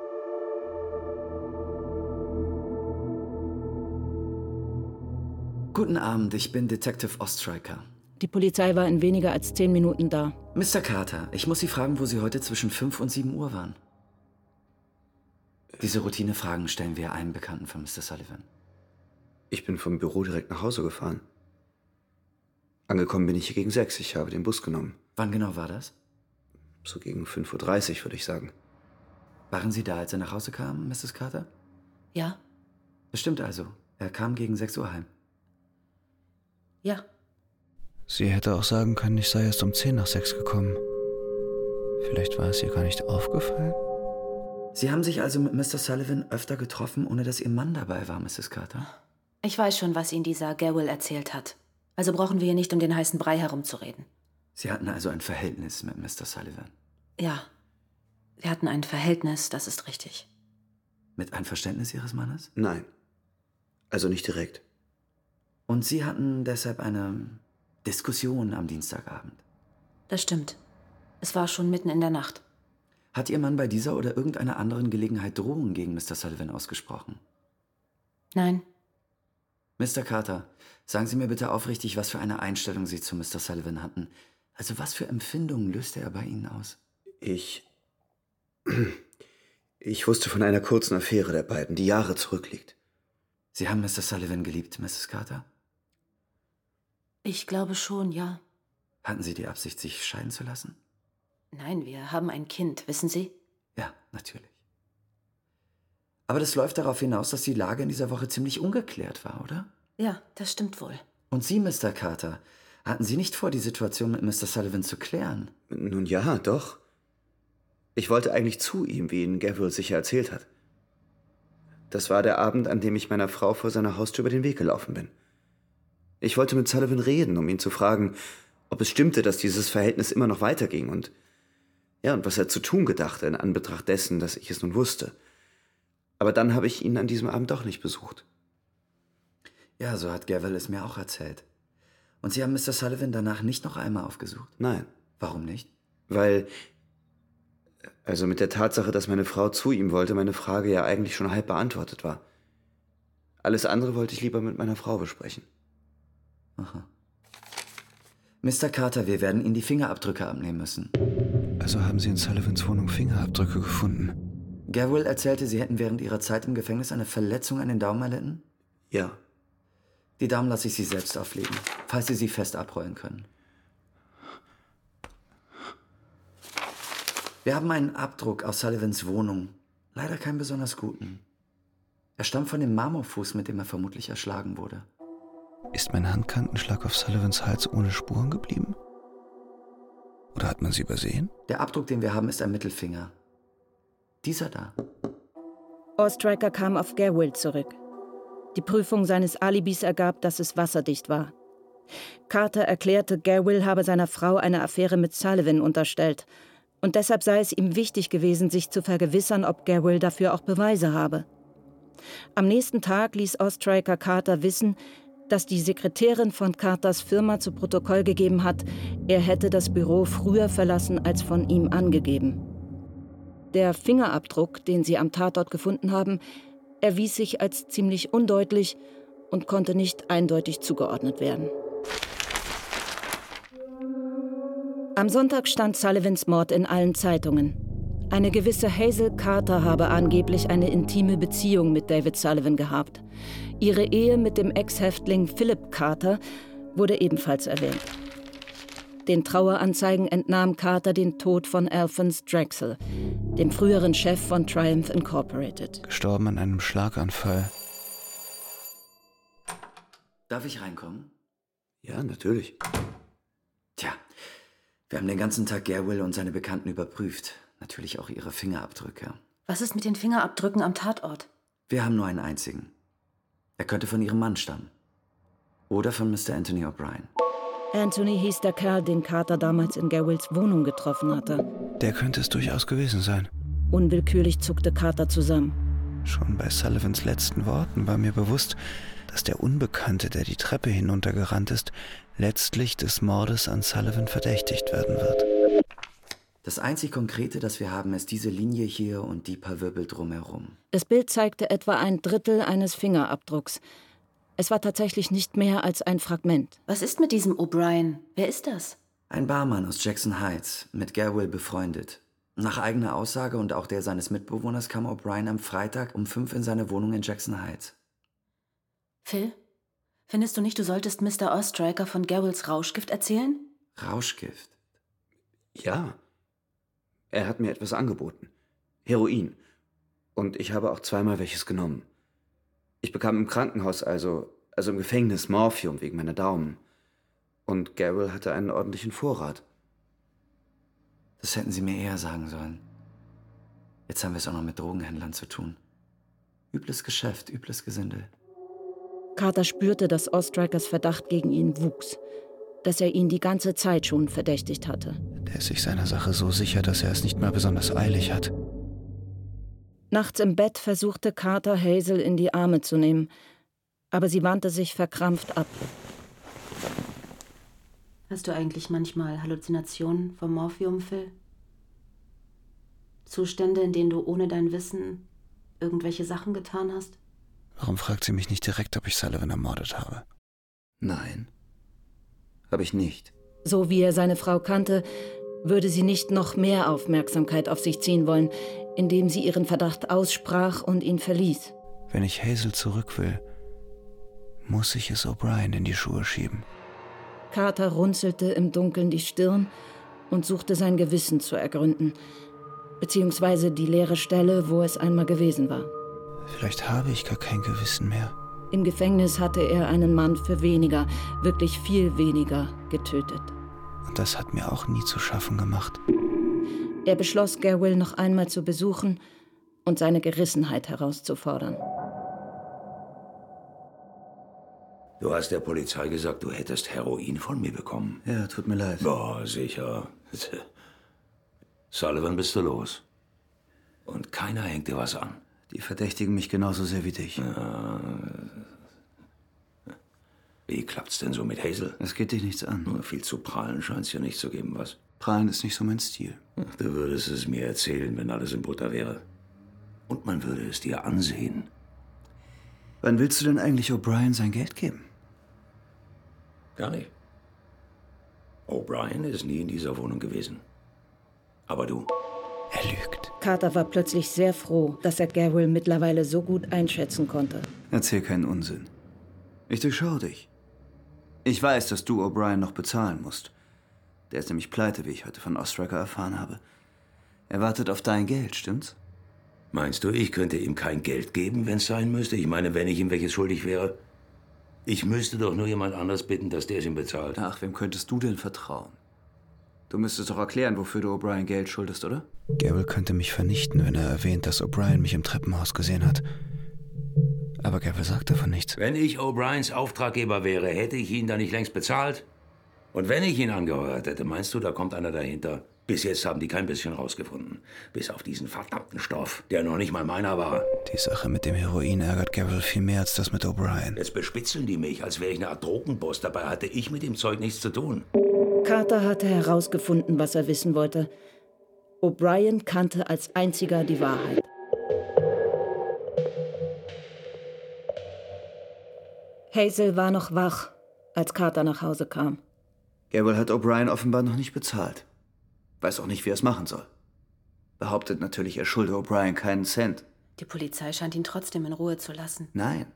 Guten Abend, ich bin Detective Ostreicher. Die Polizei war in weniger als zehn Minuten da. Mr. Carter, ich muss Sie fragen, wo Sie heute zwischen 5 und 7 Uhr waren. Diese Routinefragen stellen wir einem Bekannten von Mr. Sullivan. Ich bin vom Büro direkt nach Hause gefahren. Angekommen bin ich hier gegen sechs. Ich habe den Bus genommen. Wann genau war das? So gegen 5.30 Uhr, würde ich sagen. Waren Sie da, als er nach Hause kam, Mrs. Carter? Ja. Das stimmt also. Er kam gegen 6 Uhr heim. Ja. Sie hätte auch sagen können, ich sei erst um 10 nach 6 gekommen. Vielleicht war es ihr gar nicht aufgefallen? Sie haben sich also mit Mr. Sullivan öfter getroffen, ohne dass Ihr Mann dabei war, Mrs. Carter? Ich weiß schon, was Ihnen dieser Garwell erzählt hat. Also brauchen wir hier nicht um den heißen Brei herumzureden. Sie hatten also ein Verhältnis mit Mr. Sullivan? Ja. Wir hatten ein Verhältnis, das ist richtig. Mit Einverständnis Ihres Mannes? Nein. Also nicht direkt. Und Sie hatten deshalb eine Diskussion am Dienstagabend? Das stimmt. Es war schon mitten in der Nacht. Hat Ihr Mann bei dieser oder irgendeiner anderen Gelegenheit Drohungen gegen Mr. Sullivan ausgesprochen? Nein. Mr. Carter, sagen Sie mir bitte aufrichtig, was für eine Einstellung Sie zu Mr. Sullivan hatten. Also was für Empfindungen löste er bei Ihnen aus? Ich. Ich wusste von einer kurzen Affäre der beiden, die Jahre zurückliegt. Sie haben Mr. Sullivan geliebt, Mrs. Carter? Ich glaube schon, ja. Hatten Sie die Absicht, sich scheiden zu lassen? Nein, wir haben ein Kind, wissen Sie? Ja, natürlich. Aber das läuft darauf hinaus, dass die Lage in dieser Woche ziemlich ungeklärt war, oder? Ja, das stimmt wohl. Und Sie, Mr. Carter, hatten Sie nicht vor, die Situation mit Mr. Sullivan zu klären? Nun ja, doch. Ich wollte eigentlich zu ihm, wie ihn Gabriel sicher erzählt hat. Das war der Abend, an dem ich meiner Frau vor seiner Haustür über den Weg gelaufen bin. Ich wollte mit Sullivan reden, um ihn zu fragen, ob es stimmte, dass dieses Verhältnis immer noch weiterging und ja, und was er zu tun gedachte in Anbetracht dessen, dass ich es nun wusste. Aber dann habe ich ihn an diesem Abend doch nicht besucht. Ja, so hat Gavel es mir auch erzählt. Und Sie haben Mr. Sullivan danach nicht noch einmal aufgesucht? Nein. Warum nicht? Weil, also mit der Tatsache, dass meine Frau zu ihm wollte, meine Frage ja eigentlich schon halb beantwortet war. Alles andere wollte ich lieber mit meiner Frau besprechen. Aha. Mr. Carter, wir werden Ihnen die Fingerabdrücke abnehmen müssen. Also haben Sie in Sullivans Wohnung Fingerabdrücke gefunden? Garwell erzählte, Sie hätten während Ihrer Zeit im Gefängnis eine Verletzung an den Daumen erlitten? Ja. Die Daumen lasse ich Sie selbst auflegen, falls Sie sie fest abrollen können. Wir haben einen Abdruck aus Sullivans Wohnung. Leider keinen besonders guten. Er stammt von dem Marmorfuß, mit dem er vermutlich erschlagen wurde. Ist mein Handkantenschlag auf Sullivans Hals ohne Spuren geblieben? Oder hat man sie übersehen? Der Abdruck, den wir haben, ist ein Mittelfinger. Dieser da. Ostriker kam auf Gerwill zurück. Die Prüfung seines Alibis ergab, dass es wasserdicht war. Carter erklärte, Gerwill habe seiner Frau eine Affäre mit Sullivan unterstellt. Und deshalb sei es ihm wichtig gewesen, sich zu vergewissern, ob Gerwill dafür auch Beweise habe. Am nächsten Tag ließ Ostriker Carter wissen, dass die Sekretärin von Carters Firma zu Protokoll gegeben hat, er hätte das Büro früher verlassen als von ihm angegeben. Der Fingerabdruck, den sie am Tatort gefunden haben, erwies sich als ziemlich undeutlich und konnte nicht eindeutig zugeordnet werden. Am Sonntag stand Sullivans Mord in allen Zeitungen. Eine gewisse Hazel Carter habe angeblich eine intime Beziehung mit David Sullivan gehabt. Ihre Ehe mit dem Ex-Häftling Philip Carter wurde ebenfalls erwähnt. Den Traueranzeigen entnahm Carter den Tod von Alphonse Drexel, dem früheren Chef von Triumph Incorporated. Gestorben an einem Schlaganfall. Darf ich reinkommen? Ja, natürlich. Tja, wir haben den ganzen Tag Gerwill und seine Bekannten überprüft. Natürlich auch ihre Fingerabdrücke. Was ist mit den Fingerabdrücken am Tatort? Wir haben nur einen einzigen. Er könnte von ihrem Mann stammen. Oder von Mr. Anthony O'Brien. Anthony hieß der Kerl, den Carter damals in Gerwills Wohnung getroffen hatte. Der könnte es durchaus gewesen sein. Unwillkürlich zuckte Carter zusammen. Schon bei Sullivans letzten Worten war mir bewusst, dass der Unbekannte, der die Treppe hinuntergerannt ist, letztlich des Mordes an Sullivan verdächtigt werden wird. Das einzig Konkrete, das wir haben, ist diese Linie hier und die paar Wirbel drumherum. Das Bild zeigte etwa ein Drittel eines Fingerabdrucks. Es war tatsächlich nicht mehr als ein Fragment. Was ist mit diesem O'Brien? Wer ist das? Ein Barmann aus Jackson Heights, mit Gerwill befreundet. Nach eigener Aussage und auch der seines Mitbewohners kam O'Brien am Freitag um fünf in seine Wohnung in Jackson Heights. Phil, findest du nicht, du solltest Mr. Ostriker von Gerwills Rauschgift erzählen? Rauschgift? Ja. Er hat mir etwas angeboten. Heroin. Und ich habe auch zweimal welches genommen. Ich bekam im Krankenhaus, also, also im Gefängnis, Morphium wegen meiner Daumen. Und Garrel hatte einen ordentlichen Vorrat. Das hätten Sie mir eher sagen sollen. Jetzt haben wir es auch noch mit Drogenhändlern zu tun. Übles Geschäft, übles Gesindel. Carter spürte, dass Ostrikers Verdacht gegen ihn wuchs, dass er ihn die ganze Zeit schon verdächtigt hatte. Der ist sich seiner Sache so sicher, dass er es nicht mal besonders eilig hat. Nachts im Bett versuchte Carter Hazel in die Arme zu nehmen, aber sie wandte sich verkrampft ab. Hast du eigentlich manchmal Halluzinationen vom Morphium, Phil? Zustände, in denen du ohne dein Wissen irgendwelche Sachen getan hast? Warum fragt sie mich nicht direkt, ob ich Sullivan ermordet habe? Nein, habe ich nicht. So wie er seine Frau kannte, würde sie nicht noch mehr Aufmerksamkeit auf sich ziehen wollen, indem sie ihren Verdacht aussprach und ihn verließ. Wenn ich Hazel zurück will, muss ich es O'Brien in die Schuhe schieben. Carter runzelte im Dunkeln die Stirn und suchte sein Gewissen zu ergründen, beziehungsweise die leere Stelle, wo es einmal gewesen war. Vielleicht habe ich gar kein Gewissen mehr. Im Gefängnis hatte er einen Mann für weniger, wirklich viel weniger, getötet. Und das hat mir auch nie zu schaffen gemacht. Er beschloss, Gerwill noch einmal zu besuchen und seine Gerissenheit herauszufordern. Du hast der Polizei gesagt, du hättest Heroin von mir bekommen. Ja, tut mir leid. Boah, sicher. Sullivan bist du los. Und keiner hängt dir was an. Die verdächtigen mich genauso sehr wie dich. Ja. Wie klappt's denn so mit Hazel? Es geht dich nichts an. Nur viel zu prahlen scheint's ja nicht zu geben, was? Prahlen ist nicht so mein Stil. Du würdest es mir erzählen, wenn alles in Butter wäre. Und man würde es dir ansehen. Wann willst du denn eigentlich O'Brien sein Geld geben? Gar nicht. O'Brien ist nie in dieser Wohnung gewesen. Aber du. Er lügt. Carter war plötzlich sehr froh, dass er Garwell mittlerweile so gut einschätzen konnte. Erzähl keinen Unsinn. Ich durchschaue dich. Ich weiß, dass du O'Brien noch bezahlen musst. Der ist nämlich pleite, wie ich heute von Ostraker erfahren habe. Er wartet auf dein Geld, stimmt's? Meinst du, ich könnte ihm kein Geld geben, wenn's sein müsste? Ich meine, wenn ich ihm welches schuldig wäre? Ich müsste doch nur jemand anders bitten, dass der es ihm bezahlt. Ach, wem könntest du denn vertrauen? Du müsstest doch erklären, wofür du O'Brien Geld schuldest, oder? Garrel könnte mich vernichten, wenn er erwähnt, dass O'Brien mich im Treppenhaus gesehen hat. Aber Garrel sagt davon nichts. Wenn ich O'Briens Auftraggeber wäre, hätte ich ihn da nicht längst bezahlt? Und wenn ich ihn angeheuert hätte, meinst du, da kommt einer dahinter? Bis jetzt haben die kein bisschen rausgefunden. Bis auf diesen verdammten Stoff, der noch nicht mal meiner war. Die Sache mit dem Heroin ärgert Garrel viel mehr als das mit O'Brien. Jetzt bespitzeln die mich, als wäre ich eine Art Drogenboss. Dabei hatte ich mit dem Zeug nichts zu tun. Carter hatte herausgefunden, was er wissen wollte. O'Brien kannte als einziger die Wahrheit. Hazel war noch wach, als Carter nach Hause kam. Gabriel hat O'Brien offenbar noch nicht bezahlt. Weiß auch nicht, wie er es machen soll. Behauptet natürlich, er schulde O'Brien keinen Cent. Die Polizei scheint ihn trotzdem in Ruhe zu lassen. Nein,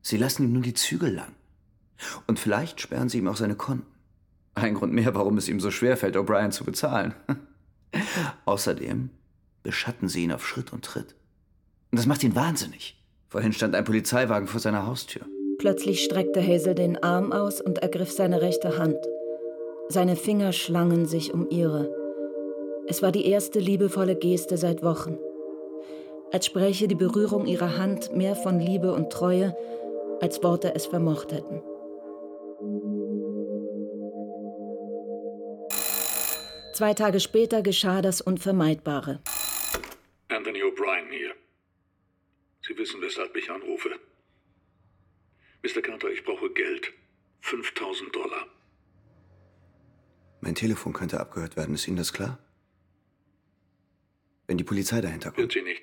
sie lassen ihm nur die Zügel lang. Und vielleicht sperren sie ihm auch seine Konten. Ein Grund mehr, warum es ihm so schwer fällt, O'Brien zu bezahlen. Außerdem beschatten sie ihn auf Schritt und Tritt. Und das macht ihn wahnsinnig. Vorhin stand ein Polizeiwagen vor seiner Haustür. Plötzlich streckte Hazel den Arm aus und ergriff seine rechte Hand. Seine Finger schlangen sich um ihre. Es war die erste liebevolle Geste seit Wochen. Als spräche die Berührung ihrer Hand mehr von Liebe und Treue, als Worte es vermocht hätten. Zwei Tage später geschah das Unvermeidbare. Anthony O'Brien hier. Sie wissen, weshalb ich anrufe. Mr. Carter, ich brauche Geld. 5000 Dollar. Mein Telefon könnte abgehört werden, ist Ihnen das klar? Wenn die Polizei dahinter kommt. Wird sie nicht.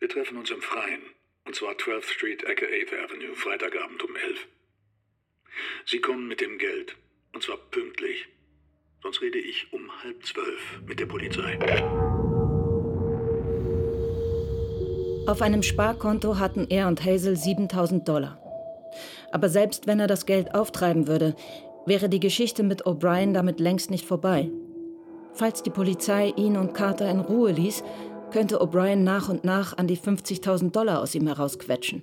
Wir treffen uns im Freien. Und zwar 12th Street, Ecke 8th Avenue, Freitagabend um 11. Sie kommen mit dem Geld. Und zwar pünktlich. Sonst rede ich um halb zwölf mit der Polizei. Auf einem Sparkonto hatten er und Hazel 7000 Dollar. Aber selbst wenn er das Geld auftreiben würde, wäre die Geschichte mit O'Brien damit längst nicht vorbei. Falls die Polizei ihn und Carter in Ruhe ließ, könnte O'Brien nach und nach an die 50.000 Dollar aus ihm herausquetschen.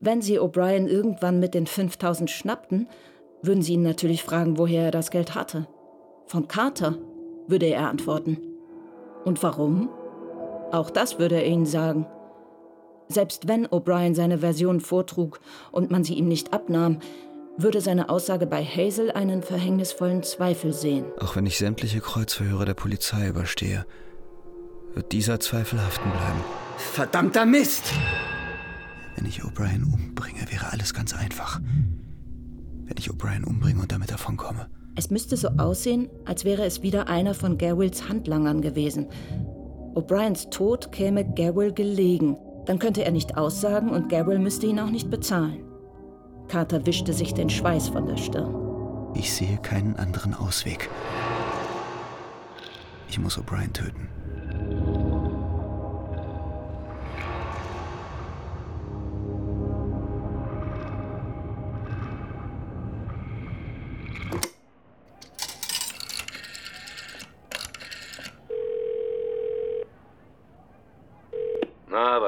Wenn sie O'Brien irgendwann mit den 5000 schnappten, würden sie ihn natürlich fragen, woher er das Geld hatte. Von Carter, würde er antworten. Und warum? Auch das würde er ihnen sagen. Selbst wenn O'Brien seine Version vortrug und man sie ihm nicht abnahm, würde seine Aussage bei Hazel einen verhängnisvollen Zweifel sehen. Auch wenn ich sämtliche Kreuzverhöre der Polizei überstehe, wird dieser Zweifel haften bleiben. Verdammter Mist! Wenn ich O'Brien umbringe, wäre alles ganz einfach. Wenn ich O'Brien umbringe und damit davonkomme. Es müsste so aussehen, als wäre es wieder einer von Garwills Handlangern gewesen. O'Briens Tod käme Garwill gelegen. Dann könnte er nicht aussagen und Garwill müsste ihn auch nicht bezahlen. Carter wischte sich den Schweiß von der Stirn. Ich sehe keinen anderen Ausweg. Ich muss O'Brien töten.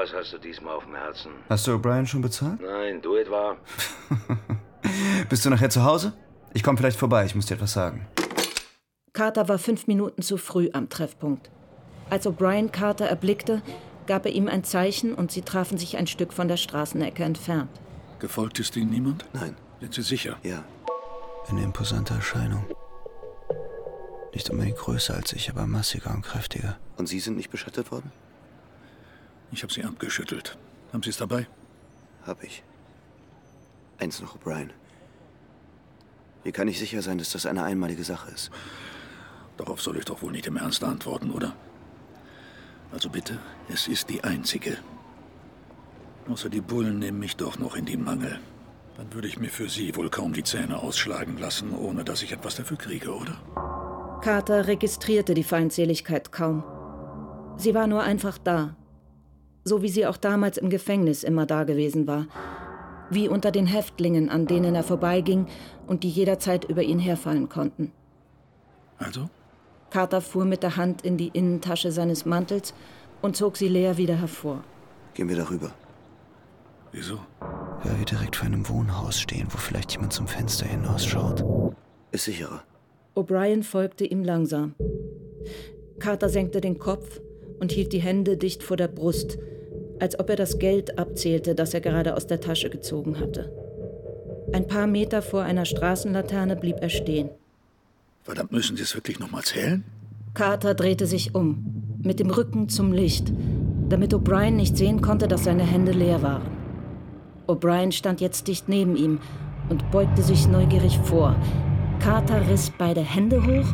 Was hast du diesmal auf dem Herzen? Hast du O'Brien schon bezahlt? Nein, du etwa? Bist du nachher zu Hause? Ich komme vielleicht vorbei, ich muss dir etwas sagen. Carter war fünf Minuten zu früh am Treffpunkt. Als O'Brien Carter erblickte, gab er ihm ein Zeichen und sie trafen sich ein Stück von der Straßenecke entfernt. Gefolgt ist Ihnen niemand? Nein. Sind Sie sicher? Ja. Eine imposante Erscheinung. Nicht unbedingt größer als ich, aber massiger und kräftiger. Und Sie sind nicht beschattet worden? Ich habe Sie abgeschüttelt. Haben Sie es dabei? Hab ich. Eins noch, O'Brien. Wie kann ich sicher sein, dass das eine einmalige Sache ist? Darauf soll ich doch wohl nicht im Ernst antworten, oder? Also bitte, es ist die einzige. Außer die Bullen nehmen mich doch noch in die Mangel. Dann würde ich mir für Sie wohl kaum die Zähne ausschlagen lassen, ohne dass ich etwas dafür kriege, oder? Carter registrierte die Feindseligkeit kaum. Sie war nur einfach da. So wie sie auch damals im Gefängnis immer da gewesen war. Wie unter den Häftlingen, an denen er vorbeiging und die jederzeit über ihn herfallen konnten. Also? Carter fuhr mit der Hand in die Innentasche seines Mantels und zog sie leer wieder hervor. Gehen wir darüber. Wieso? Weil wir direkt vor einem Wohnhaus stehen, wo vielleicht jemand zum Fenster hinausschaut. Ist sicherer. O'Brien folgte ihm langsam. Carter senkte den Kopf und hielt die Hände dicht vor der Brust, als ob er das Geld abzählte, das er gerade aus der Tasche gezogen hatte. Ein paar Meter vor einer Straßenlaterne blieb er stehen. Verdammt, müssen Sie es wirklich noch mal zählen? Carter drehte sich um, mit dem Rücken zum Licht, damit O'Brien nicht sehen konnte, dass seine Hände leer waren. O'Brien stand jetzt dicht neben ihm und beugte sich neugierig vor. Carter riss beide Hände hoch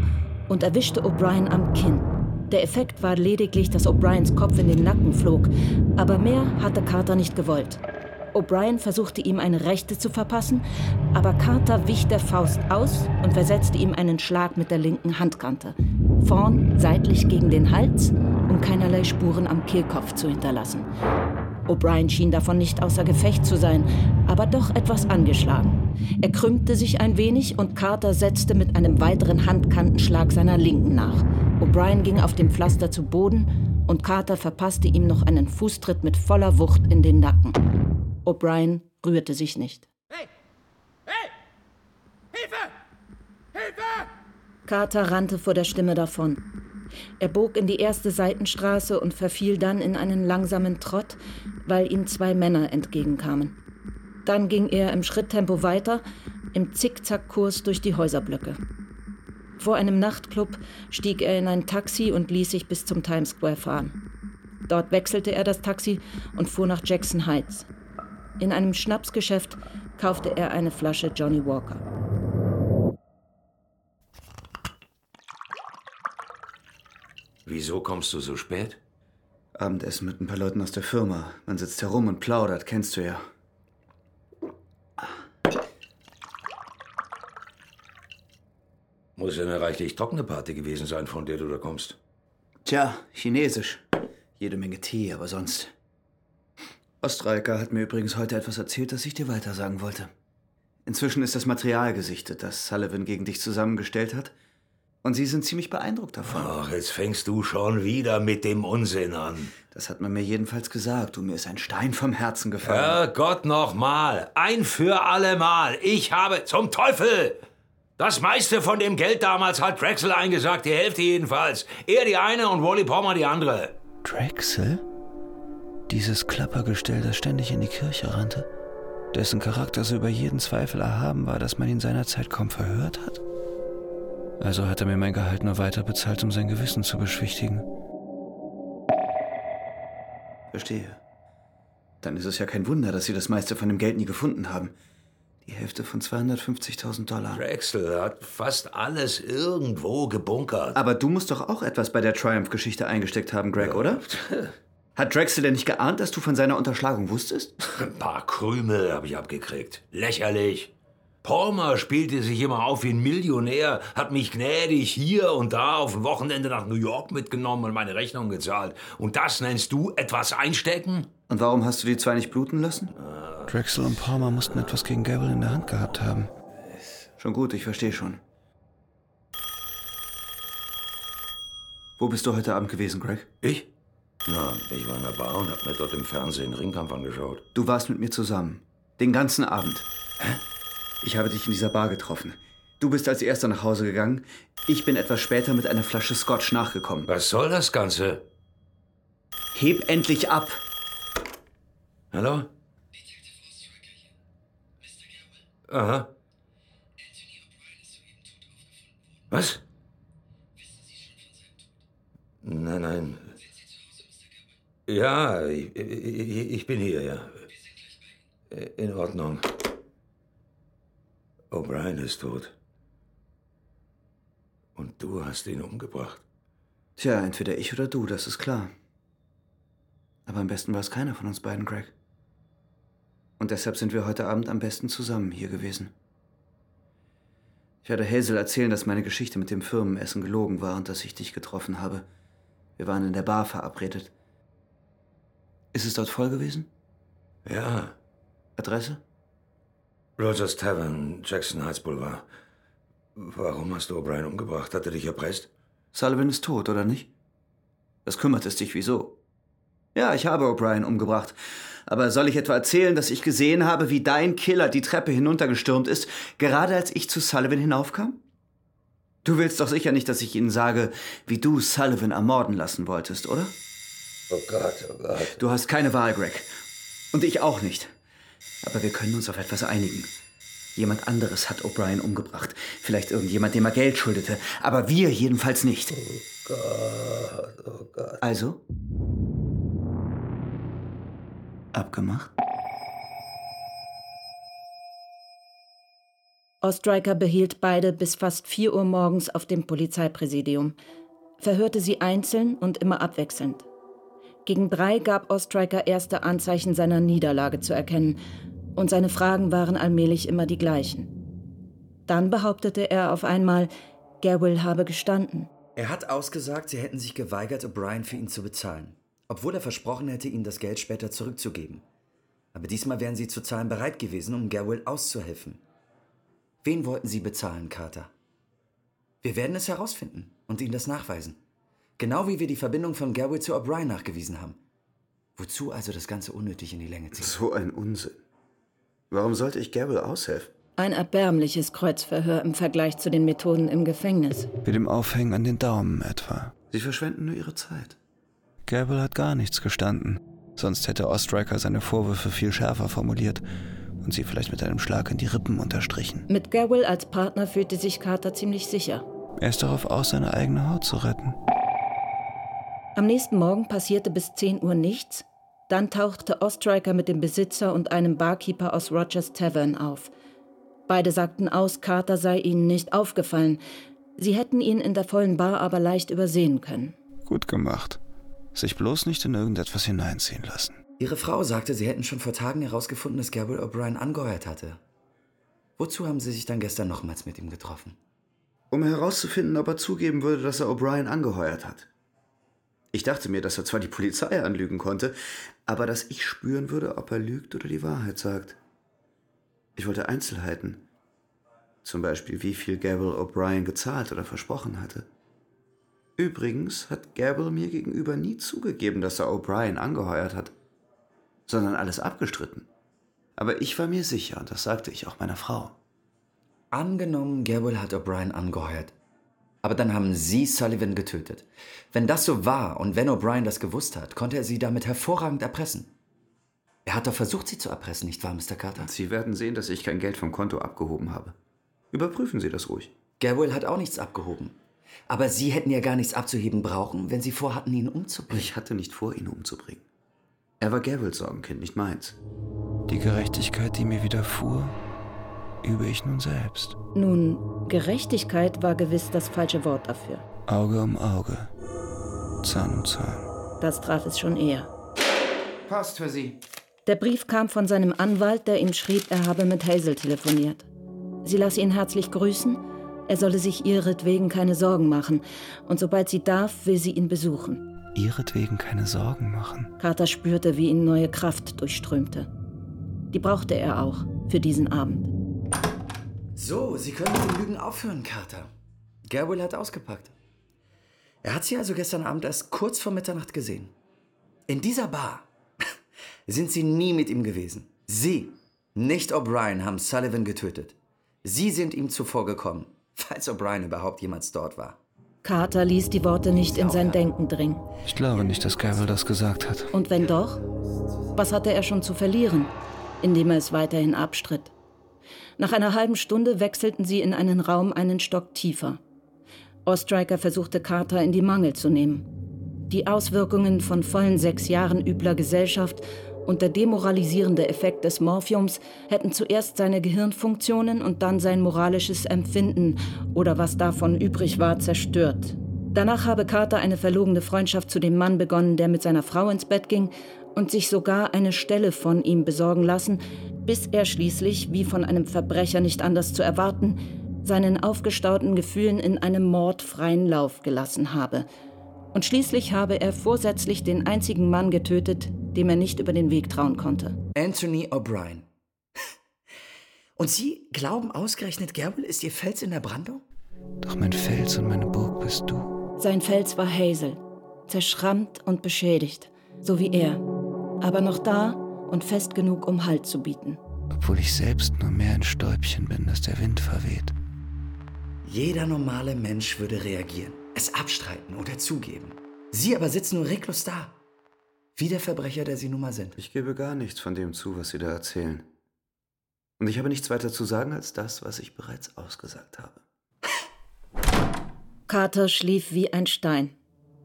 und erwischte O'Brien am Kinn. Der Effekt war lediglich, dass O'Briens Kopf in den Nacken flog, aber mehr hatte Carter nicht gewollt. O'Brien versuchte ihm eine rechte zu verpassen, aber Carter wich der Faust aus und versetzte ihm einen Schlag mit der linken Handkante. Vorn seitlich gegen den Hals, um keinerlei Spuren am Kehlkopf zu hinterlassen. O'Brien schien davon nicht außer Gefecht zu sein, aber doch etwas angeschlagen. Er krümmte sich ein wenig und Carter setzte mit einem weiteren Handkantenschlag seiner Linken nach. O'Brien ging auf dem Pflaster zu Boden und Carter verpasste ihm noch einen Fußtritt mit voller Wucht in den Nacken. O'Brien rührte sich nicht. Hey! Hey! Hilfe! Hilfe! Carter rannte vor der Stimme davon. Er bog in die erste Seitenstraße und verfiel dann in einen langsamen Trott, weil ihm zwei Männer entgegenkamen. Dann ging er im Schritttempo weiter, im Zickzackkurs durch die Häuserblöcke. Vor einem Nachtclub stieg er in ein Taxi und ließ sich bis zum Times Square fahren. Dort wechselte er das Taxi und fuhr nach Jackson Heights. In einem Schnapsgeschäft kaufte er eine Flasche Johnny Walker. Wieso kommst du so spät? Abendessen mit ein paar Leuten aus der Firma. Man sitzt herum und plaudert, kennst du ja. Muss ja eine reichlich trockene Party gewesen sein, von der du da kommst. Tja, chinesisch. Jede Menge Tee, aber sonst. Ostreiker hat mir übrigens heute etwas erzählt, das ich dir weitersagen wollte. Inzwischen ist das Material gesichtet, das Sullivan gegen dich zusammengestellt hat. Und sie sind ziemlich beeindruckt davon. Ach, jetzt fängst du schon wieder mit dem Unsinn an. Das hat man mir jedenfalls gesagt. Und mir ist ein Stein vom Herzen gefallen. Herrgott nochmal. Ein für allemal. Ich habe zum Teufel! Das meiste von dem Geld damals hat Drexel eingesagt, die Hälfte jedenfalls. Er die eine und Wally Palmer die andere. Drexel? Dieses Klappergestell, das ständig in die Kirche rannte, dessen Charakter so über jeden Zweifel erhaben war, dass man ihn seinerzeit kaum verhört hat? Also hat er mir mein Gehalt nur weiter bezahlt, um sein Gewissen zu beschwichtigen. Verstehe. Dann ist es ja kein Wunder, dass Sie das meiste von dem Geld nie gefunden haben. Die Hälfte von 250.000 Dollar. Drexel hat fast alles irgendwo gebunkert. Aber du musst doch auch etwas bei der Triumph-Geschichte eingesteckt haben, Greg, oder? Hat Drexel denn nicht geahnt, dass du von seiner Unterschlagung wusstest? Ein paar Krümel habe ich abgekriegt. Lächerlich. Palmer spielte sich immer auf wie ein Millionär, hat mich gnädig hier und da auf ein Wochenende nach New York mitgenommen und meine Rechnung gezahlt. Und das nennst du etwas einstecken? Und warum hast du die zwei nicht bluten lassen? Drexel und Palmer mussten etwas gegen Gavel in der Hand gehabt haben. Schon gut, ich verstehe schon. Wo bist du heute Abend gewesen, Greg? Ich? Na, ich war in der Bar und hab mir dort im Fernsehen Ringkampf angeschaut. Du warst mit mir zusammen. Den ganzen Abend. Hä? Ich habe dich in dieser Bar getroffen. Du bist als erster nach Hause gegangen. Ich bin etwas später mit einer Flasche Scotch nachgekommen. Was soll das Ganze? Heb endlich ab! Hallo? Aha. Was? Nein, nein. Ja, ich, ich, ich bin hier, ja. In Ordnung. O'Brien ist tot. Und du hast ihn umgebracht. Tja, entweder ich oder du, das ist klar. Aber am besten war es keiner von uns beiden, Greg. Und deshalb sind wir heute Abend am besten zusammen hier gewesen. Ich werde Hazel erzählen, dass meine Geschichte mit dem Firmenessen gelogen war und dass ich dich getroffen habe. Wir waren in der Bar verabredet. Ist es dort voll gewesen? Ja. Adresse? Rogers Tavern, Jackson Heights Boulevard. Warum hast du O'Brien umgebracht? Hat er dich erpresst? Sullivan ist tot, oder nicht? Das kümmert es dich wieso? Ja, ich habe O'Brien umgebracht. Aber soll ich etwa erzählen, dass ich gesehen habe, wie dein Killer die Treppe hinuntergestürmt ist, gerade als ich zu Sullivan hinaufkam? Du willst doch sicher nicht, dass ich Ihnen sage, wie du Sullivan ermorden lassen wolltest, oder? Oh Gott, oh Gott. Du hast keine Wahl, Greg. Und ich auch nicht. Aber wir können uns auf etwas einigen. Jemand anderes hat O'Brien umgebracht. Vielleicht irgendjemand, dem er Geld schuldete. Aber wir jedenfalls nicht. Oh Gott, oh Gott. Also? Abgemacht? Ostriker behielt beide bis fast 4 Uhr morgens auf dem Polizeipräsidium, verhörte sie einzeln und immer abwechselnd. Gegen drei gab Ostriker erste Anzeichen seiner Niederlage zu erkennen, und seine Fragen waren allmählich immer die gleichen. Dann behauptete er auf einmal, Gabriel habe gestanden. Er hat ausgesagt, sie hätten sich geweigert, O'Brien für ihn zu bezahlen, obwohl er versprochen hätte, ihnen das Geld später zurückzugeben. Aber diesmal wären sie zu zahlen bereit gewesen, um Gabriel auszuhelfen. Wen wollten Sie bezahlen, Carter? Wir werden es herausfinden und Ihnen das nachweisen. Genau wie wir die Verbindung von Garwood zu O'Brien nachgewiesen haben. Wozu also das Ganze unnötig in die Länge ziehen? So ein Unsinn. Warum sollte ich Gabriel aushelfen? Ein erbärmliches Kreuzverhör im Vergleich zu den Methoden im Gefängnis. Mit dem Aufhängen an den Daumen etwa. Sie verschwenden nur ihre Zeit. Gabriel hat gar nichts gestanden. Sonst hätte Ostriker seine Vorwürfe viel schärfer formuliert und sie vielleicht mit einem Schlag in die Rippen unterstrichen. Mit Gabriel als Partner fühlte sich Carter ziemlich sicher. Er ist darauf aus, seine eigene Haut zu retten. Am nächsten Morgen passierte bis 10 Uhr nichts. Dann tauchte Ostriker mit dem Besitzer und einem Barkeeper aus Rogers Tavern auf. Beide sagten aus, Carter sei ihnen nicht aufgefallen. Sie hätten ihn in der vollen Bar aber leicht übersehen können. Gut gemacht. Sich bloß nicht in irgendetwas hineinziehen lassen. Ihre Frau sagte, sie hätten schon vor Tagen herausgefunden, dass Gabriel O'Brien angeheuert hatte. Wozu haben Sie sich dann gestern nochmals mit ihm getroffen? Um herauszufinden, ob er zugeben würde, dass er O'Brien angeheuert hat. Ich dachte mir, dass er zwar die Polizei anlügen konnte, aber dass ich spüren würde, ob er lügt oder die Wahrheit sagt. Ich wollte Einzelheiten. Zum Beispiel, wie viel Gabriel O'Brien gezahlt oder versprochen hatte. Übrigens hat Gabriel mir gegenüber nie zugegeben, dass er O'Brien angeheuert hat, sondern alles abgestritten. Aber ich war mir sicher, und das sagte ich auch meiner Frau. Angenommen, Gabriel hat O'Brien angeheuert. Aber dann haben Sie Sullivan getötet. Wenn das so war und wenn O'Brien das gewusst hat, konnte er Sie damit hervorragend erpressen. Er hat doch versucht, Sie zu erpressen, nicht wahr, Mr. Carter? Sie werden sehen, dass ich kein Geld vom Konto abgehoben habe. Überprüfen Sie das ruhig. Gabriel hat auch nichts abgehoben. Aber Sie hätten ja gar nichts abzuheben brauchen, wenn Sie vorhatten, ihn umzubringen. Ich hatte nicht vor, ihn umzubringen. Er war Gabriels Sorgenkind, nicht meins. Die Gerechtigkeit, die mir widerfuhr, übe ich nun selbst. Nun, Gerechtigkeit war gewiss das falsche Wort dafür. Auge um Auge, Zahn um Zahn. Das traf es schon eher. Passt für Sie. Der Brief kam von seinem Anwalt, der ihm schrieb, er habe mit Hazel telefoniert. Sie las ihn herzlich grüßen, er solle sich ihretwegen keine Sorgen machen, und sobald sie darf, will sie ihn besuchen. Ihretwegen keine Sorgen machen. Carter spürte, wie ihn neue Kraft durchströmte. Die brauchte er auch für diesen Abend. So, Sie können mit dem Lügen aufhören, Carter. Gabriel hat ausgepackt. Er hat Sie also gestern Abend erst kurz vor Mitternacht gesehen. In dieser Bar sind Sie nie mit ihm gewesen. Sie, nicht O'Brien, haben Sullivan getötet. Sie sind ihm zuvorgekommen, falls O'Brien überhaupt jemals dort war. Carter ließ die Worte nicht in sein Denken dringen. Ich glaube nicht, dass Gabriel das gesagt hat. Und wenn doch, was hatte er schon zu verlieren, indem er es weiterhin abstritt? Nach einer halben Stunde wechselten sie in einen Raum einen Stock tiefer. Ostriker versuchte Carter in die Mangel zu nehmen. Die Auswirkungen von vollen sechs Jahren übler Gesellschaft und der demoralisierende Effekt des Morphiums hätten zuerst seine Gehirnfunktionen und dann sein moralisches Empfinden oder was davon übrig war zerstört. Danach habe Carter eine verlogene Freundschaft zu dem Mann begonnen, der mit seiner Frau ins Bett ging und sich sogar eine Stelle von ihm besorgen lassen, bis er schließlich, wie von einem Verbrecher nicht anders zu erwarten, seinen aufgestauten Gefühlen in einem Mord freien Lauf gelassen habe. Und schließlich habe er vorsätzlich den einzigen Mann getötet, dem er nicht über den Weg trauen konnte. Anthony O'Brien. Und Sie glauben ausgerechnet, Gabriel ist Ihr Fels in der Brandung? Doch mein Fels und meine Burg bist du. Sein Fels war Hazel, zerschrammt und beschädigt, so wie er, aber noch da und fest genug, um Halt zu bieten. Obwohl ich selbst nur mehr ein Stäubchen bin, das der Wind verweht. Jeder normale Mensch würde reagieren, es abstreiten oder zugeben. Sie aber sitzen nur reglos da. Wie der Verbrecher, der Sie nun mal sind. Ich gebe gar nichts von dem zu, was Sie da erzählen. Und ich habe nichts weiter zu sagen als das, was ich bereits ausgesagt habe. Carter schlief wie ein Stein.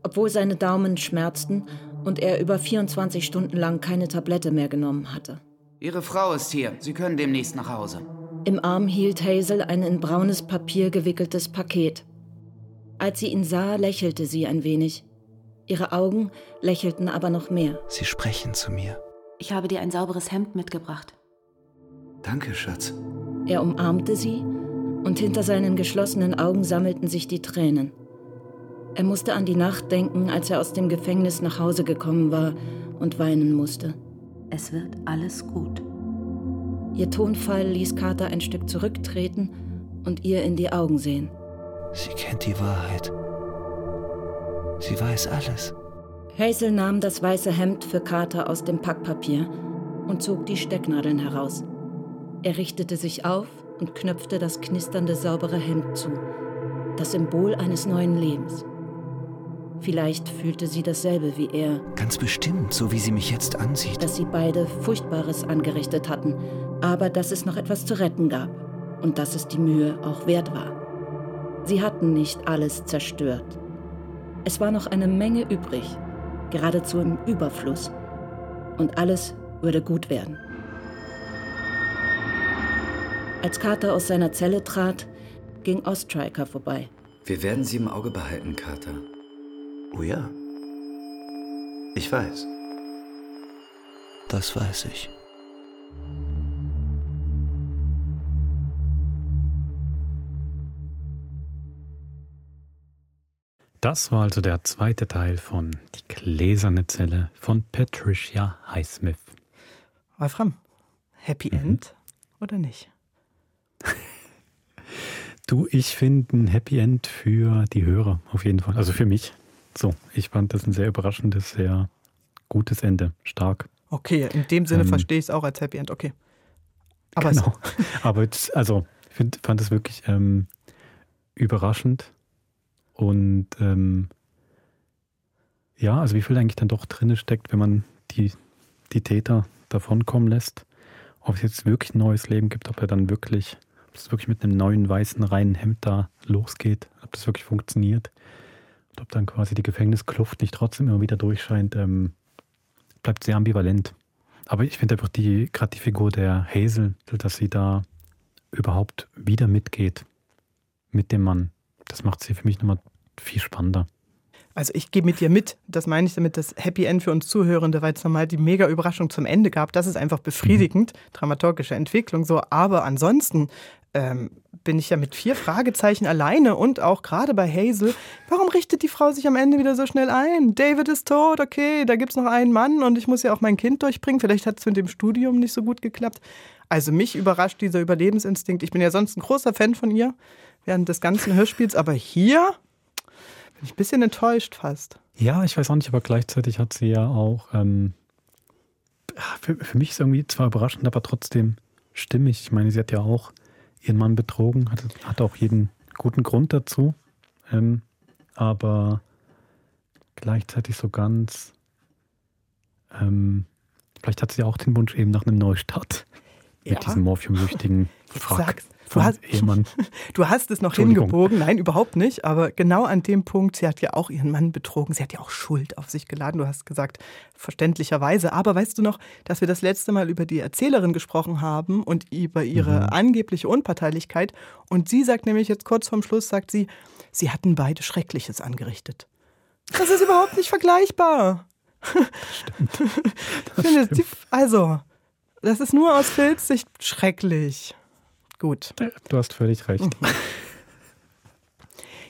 Obwohl seine Daumen schmerzten und er über 24 Stunden lang keine Tablette mehr genommen hatte. Ihre Frau ist hier. Sie können demnächst nach Hause. Im Arm hielt Hazel ein in braunes Papier gewickeltes Paket. Als sie ihn sah, lächelte sie ein wenig. Ihre Augen lächelten aber noch mehr. Sie sprechen zu mir. Ich habe dir ein sauberes Hemd mitgebracht. Danke, Schatz. Er umarmte sie und hinter seinen geschlossenen Augen sammelten sich die Tränen. Er musste an die Nacht denken, als er aus dem Gefängnis nach Hause gekommen war und weinen musste. Es wird alles gut. Ihr Tonfall ließ Carter ein Stück zurücktreten und ihr in die Augen sehen. Sie kennt die Wahrheit. Sie weiß alles. Hazel nahm das weiße Hemd für Carter aus dem Packpapier und zog die Stecknadeln heraus. Er richtete sich auf und knöpfte das knisternde saubere Hemd zu, das Symbol eines neuen Lebens. Vielleicht fühlte sie dasselbe wie er. Ganz bestimmt, so wie sie mich jetzt ansieht. Dass sie beide Furchtbares angerichtet hatten, aber dass es noch etwas zu retten gab und dass es die Mühe auch wert war. Sie hatten nicht alles zerstört. Es war noch eine Menge übrig, geradezu im Überfluss. Und alles würde gut werden. Als Carter aus seiner Zelle trat, ging Ostriker vorbei. Wir werden Sie im Auge behalten, Carter. Oh ja. Ich weiß. Das weiß ich. Das war also der zweite Teil von Die gläserne Zelle von Patricia Highsmith. Wolfram, Happy End oder nicht? Du, ich finde ein Happy End für die Hörer auf jeden Fall. Also für mich. So, ich fand das ein sehr überraschendes, sehr gutes Ende. Stark. Okay, in dem Sinne Ähm, verstehe ich es auch als Happy End. Okay. Aber genau. Aber jetzt, also, ich find, fand es wirklich ähm, überraschend. Und ähm, ja, also wie viel eigentlich dann doch drin steckt, wenn man die, die Täter davonkommen lässt. Ob es jetzt wirklich ein neues Leben gibt, ob er dann wirklich, ob es wirklich mit einem neuen weißen reinen Hemd da losgeht, ob das wirklich funktioniert. Ob dann quasi die Gefängniskluft nicht trotzdem immer wieder durchscheint, ähm, bleibt sehr ambivalent. Aber ich finde einfach die, gerade die Figur der Hazel, dass sie da überhaupt wieder mitgeht mit dem Mann, das macht sie für mich nochmal viel spannender. Also ich gehe mit dir mit. Das meine ich damit, das Happy End für uns Zuhörende, weil es nochmal die mega Überraschung zum Ende gab. Das ist einfach befriedigend, dramaturgische Entwicklung so. Aber ansonsten ähm, bin ich ja mit vier Fragezeichen alleine und auch gerade bei Hazel. Warum richtet die Frau sich am Ende wieder so schnell ein? David ist tot, okay, da gibt es noch einen Mann und ich muss ja auch mein Kind durchbringen. Vielleicht hat es mit dem Studium nicht so gut geklappt. Also mich überrascht dieser Überlebensinstinkt. Ich bin ja sonst ein großer Fan von ihr während des ganzen Hörspiels, aber hier bin ein bisschen enttäuscht fast. Ja, ich weiß auch nicht, aber gleichzeitig hat sie ja auch, ähm, für, für mich ist irgendwie zwar überraschend, aber trotzdem stimmig. Ich meine, sie hat ja auch ihren Mann betrogen, hat, hat auch jeden guten Grund dazu, ähm, aber gleichzeitig so ganz, ähm, vielleicht hat sie auch den Wunsch eben nach einem Neustart mit Ja. diesem morphiumsüchtigen Frack sagst- du hast- Ehemann. Du hast es noch hingebogen. Nein, überhaupt nicht. Aber genau an dem Punkt, sie hat ja auch ihren Mann betrogen. Sie hat ja auch Schuld auf sich geladen. Du hast gesagt, verständlicherweise. Aber weißt du noch, dass wir das letzte Mal über die Erzählerin gesprochen haben und über ihre Mhm. angebliche Unparteilichkeit? Und sie sagt nämlich jetzt kurz vorm Schluss, sagt sie, sie hatten beide Schreckliches angerichtet. Das ist überhaupt nicht vergleichbar. Stimmt. Sie, also, das ist nur aus Phils Sicht schrecklich. Gut. Du hast völlig recht.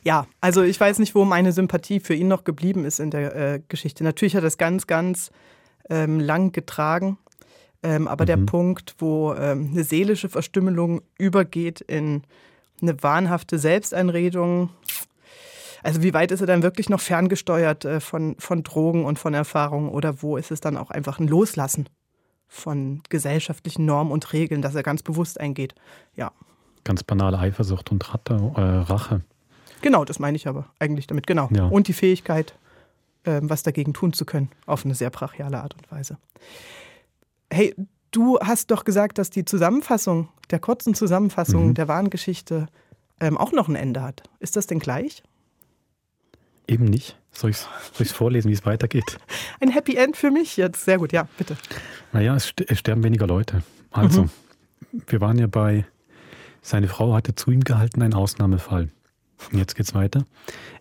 Ja, also ich weiß nicht, wo meine Sympathie für ihn noch geblieben ist in der äh, Geschichte. Natürlich hat er es ganz, ganz ähm, lang getragen. Ähm, aber der Punkt, wo ähm, eine seelische Verstümmelung übergeht in eine wahnhafte Selbsteinredung. Also wie weit ist er dann wirklich noch ferngesteuert äh, von, von Drogen und von Erfahrungen oder wo ist es dann auch einfach ein Loslassen von gesellschaftlichen Normen und Regeln, dass er ganz bewusst eingeht? Ja. Ganz banale Eifersucht und Ratte, äh, Rache. Genau, das meine ich aber eigentlich damit, genau. Ja. Und die Fähigkeit, äh, was dagegen tun zu können, auf eine sehr brachiale Art und Weise. Hey, du hast doch gesagt, dass die Zusammenfassung, der kurzen Zusammenfassung Mhm. der wahren Geschichte ähm, auch noch ein Ende hat. Ist das denn gleich? Eben nicht. Soll ich es vorlesen, wie es weitergeht? Ein Happy End für mich jetzt. Sehr gut, ja, bitte. Naja, es, es sterben weniger Leute. Also, Mhm. wir waren ja bei, seine Frau hatte zu ihm gehalten, ein Ausnahmefall. Und jetzt geht's weiter.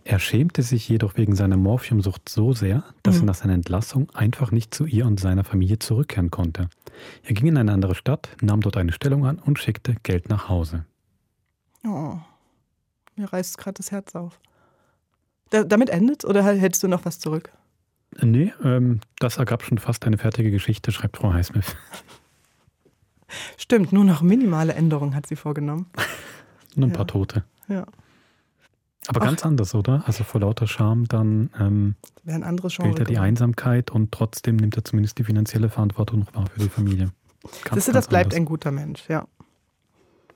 Er schämte sich jedoch wegen seiner Morphiumsucht so sehr, dass er Mhm. nach seiner Entlassung einfach nicht zu ihr und seiner Familie zurückkehren konnte. Er ging in eine andere Stadt, nahm dort eine Stellung an und schickte Geld nach Hause. Oh, mir reißt gerade das Herz auf. Da, damit endet oder hältst du noch was zurück? Nee, ähm, das ergab schon fast eine fertige Geschichte, schreibt Frau Highsmith. Stimmt, nur noch minimale Änderungen hat sie vorgenommen. Nur ein Ja. paar Tote. Ja, Aber Ach. ganz anders, oder? Also vor lauter Scham dann ähm, wäre ein anderes Genre. wählt er die. Einsamkeit und trotzdem nimmt er zumindest die finanzielle Verantwortung noch wahr für die Familie. Ganz, das ganz bleibt anders. ein guter Mensch, ja.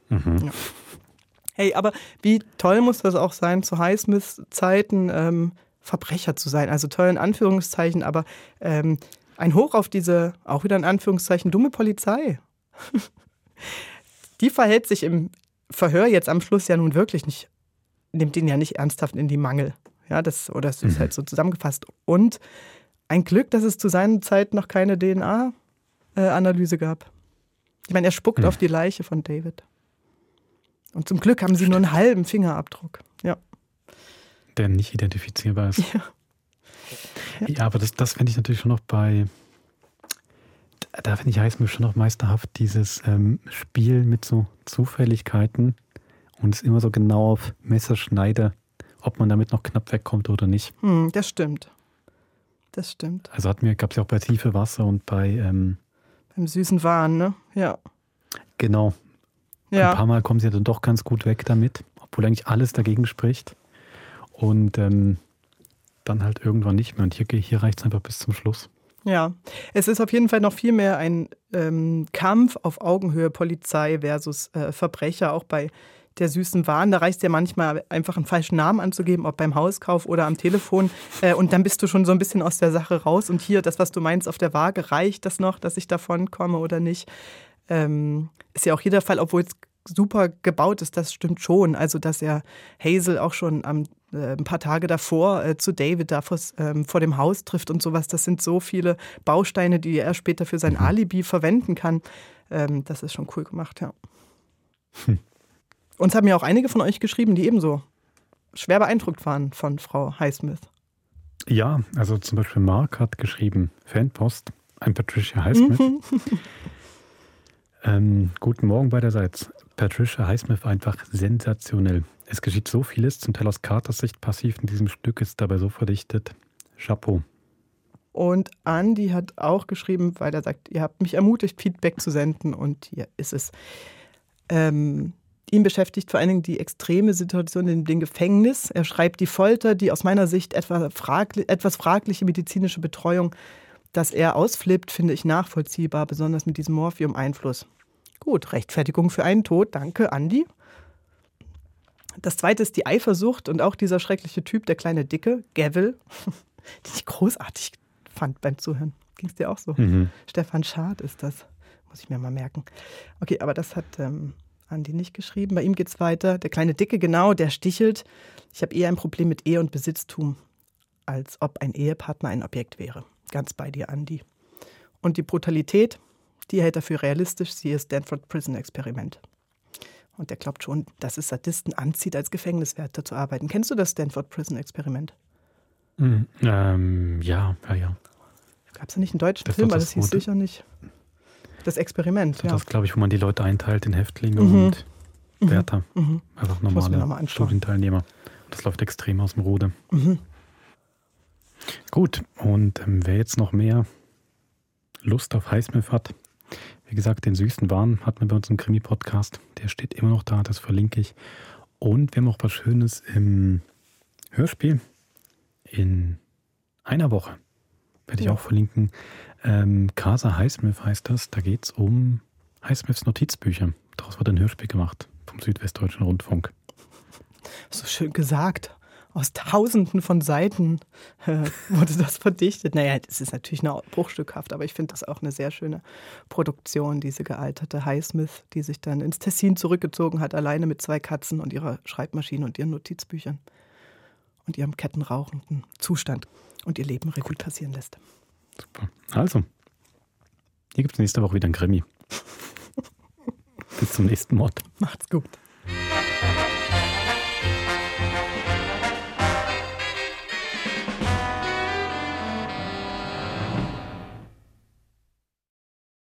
Mhm. Ja. Hey, aber wie toll muss das auch sein, zu Highsmith-Zeiten ähm, Verbrecher zu sein? Also toll in Anführungszeichen, aber ähm, ein Hoch auf diese, auch wieder in Anführungszeichen, dumme Polizei. die verhält sich im Verhör jetzt am Schluss ja nun wirklich nicht, nimmt ihn ja nicht ernsthaft in die Mangel. Ja, das, oder es ist Mhm. halt so zusammengefasst. Und ein Glück, dass es zu seiner Zeit noch keine DNA-Analyse gab. Ich meine, er spuckt Mhm. auf die Leiche von David. Und zum Glück haben sie nur einen halben Fingerabdruck. Ja. Der nicht identifizierbar ist. Ja. Ja, aber das, das finde ich natürlich schon noch bei, da finde ich Highsmith schon noch meisterhaft, dieses ähm, Spiel mit so Zufälligkeiten und es immer so genau auf Messerschneide, ob man damit noch knapp wegkommt oder nicht. Hm, das stimmt. Das stimmt. Also gab es ja auch bei Tiefe Wasser und bei, ähm, Beim süßen Wahn, ne? Ja. genau, ein Ja. paar Mal kommen sie ja dann doch ganz gut weg damit, obwohl eigentlich alles dagegen spricht. Und ähm, dann halt irgendwann nicht mehr. Und hier, hier reicht es einfach bis zum Schluss. Ja, es ist auf jeden Fall noch viel mehr ein ähm, Kampf auf Augenhöhe Polizei versus äh, Verbrecher, auch bei der süßen Wahn. Da reicht es ja manchmal einfach einen falschen Namen anzugeben, ob beim Hauskauf oder am Telefon. Äh, und dann bist du schon so ein bisschen aus der Sache raus. Und hier, das, was du meinst, auf der Waage, reicht das noch, dass ich davon komme oder nicht? Ähm, ist ja auch jeder Fall, obwohl es super gebaut ist, das stimmt schon. Also, dass er Hazel auch schon am, äh, ein paar Tage davor äh, zu David da vor, ähm, vor dem Haus trifft und sowas. Das sind so viele Bausteine, die er später für sein Alibi verwenden kann. Ähm, das ist schon cool gemacht, ja. Uns haben ja auch einige von euch geschrieben, die ebenso schwer beeindruckt waren von Frau Highsmith. Ja, also zum Beispiel Mark hat geschrieben, Fanpost, ein Patricia Highsmith. Ähm, guten Morgen beiderseits. Patricia Highsmith einfach sensationell. Es geschieht so vieles, zum Teil aus Carters Sicht passiv in diesem Stück, ist dabei so verdichtet. Chapeau. Und Andy hat auch geschrieben, weil er sagt, ihr habt mich ermutigt, Feedback zu senden und hier ist es. Ähm, ihn beschäftigt vor allen Dingen die extreme Situation in dem Gefängnis. Er schreibt die Folter, die aus meiner Sicht etwa fragli etwas fragliche medizinische Betreuung, dass er ausflippt, finde ich nachvollziehbar, besonders mit diesem Morphium-Einfluss. Gut, Rechtfertigung für einen Tod. Danke, Andy. Das zweite ist die Eifersucht und auch dieser schreckliche Typ, der kleine Dicke, Gavel, den ich großartig fand beim Zuhören. Ging es dir auch so? Mhm. Stefan Schad ist das. Muss ich mir mal merken. Okay, aber das hat ähm, Andi nicht geschrieben. Bei ihm geht es weiter. Der kleine Dicke, genau, der stichelt. Ich habe eher ein Problem mit Ehe und Besitztum, als ob ein Ehepartner ein Objekt wäre. Ganz bei dir, Andi. Und die Brutalität, die hält er für realistisch. Sie ist Stanford Prison Experiment. Und der glaubt schon, dass es Sadisten anzieht, als Gefängniswärter zu arbeiten. Kennst du das Stanford Prison Experiment? Mhm. Ähm, ja, ja, ja. Gab es ja nicht einen deutschen Das Film, aber das das hieß sicher nicht. Das Experiment, ja. Das glaube ich, wo man die Leute einteilt in Häftlinge Mhm. und Mhm. Wärter. Mhm. Einfach normale. Studienteilnehmer. Das läuft extrem aus dem Ruder. Mhm. Gut, und ähm, wer jetzt noch mehr Lust auf Highsmith hat, wie gesagt, den süßen Wahn hatten wir bei uns im Krimi-Podcast. Der steht immer noch da, das verlinke ich. Und wir haben auch was Schönes im Hörspiel in einer Woche. Werde ich Ja. auch verlinken. Ähm, Casa Highsmith heißt das. Da geht es um Highsmiths Notizbücher. Daraus wird ein Hörspiel gemacht vom Südwestdeutschen Rundfunk. So schön gesagt. Aus tausenden von Seiten äh, wurde das verdichtet. Naja, das ist natürlich noch bruchstückhaft, aber ich finde das auch eine sehr schöne Produktion, diese gealterte Highsmith, die sich dann ins Tessin zurückgezogen hat, alleine mit zwei Katzen und ihrer Schreibmaschine und ihren Notizbüchern und ihrem kettenrauchenden Zustand und ihr Leben Revue passieren lässt. Also, hier gibt es nächste Woche wieder ein Krimi. Bis zum nächsten Mord. Macht's gut.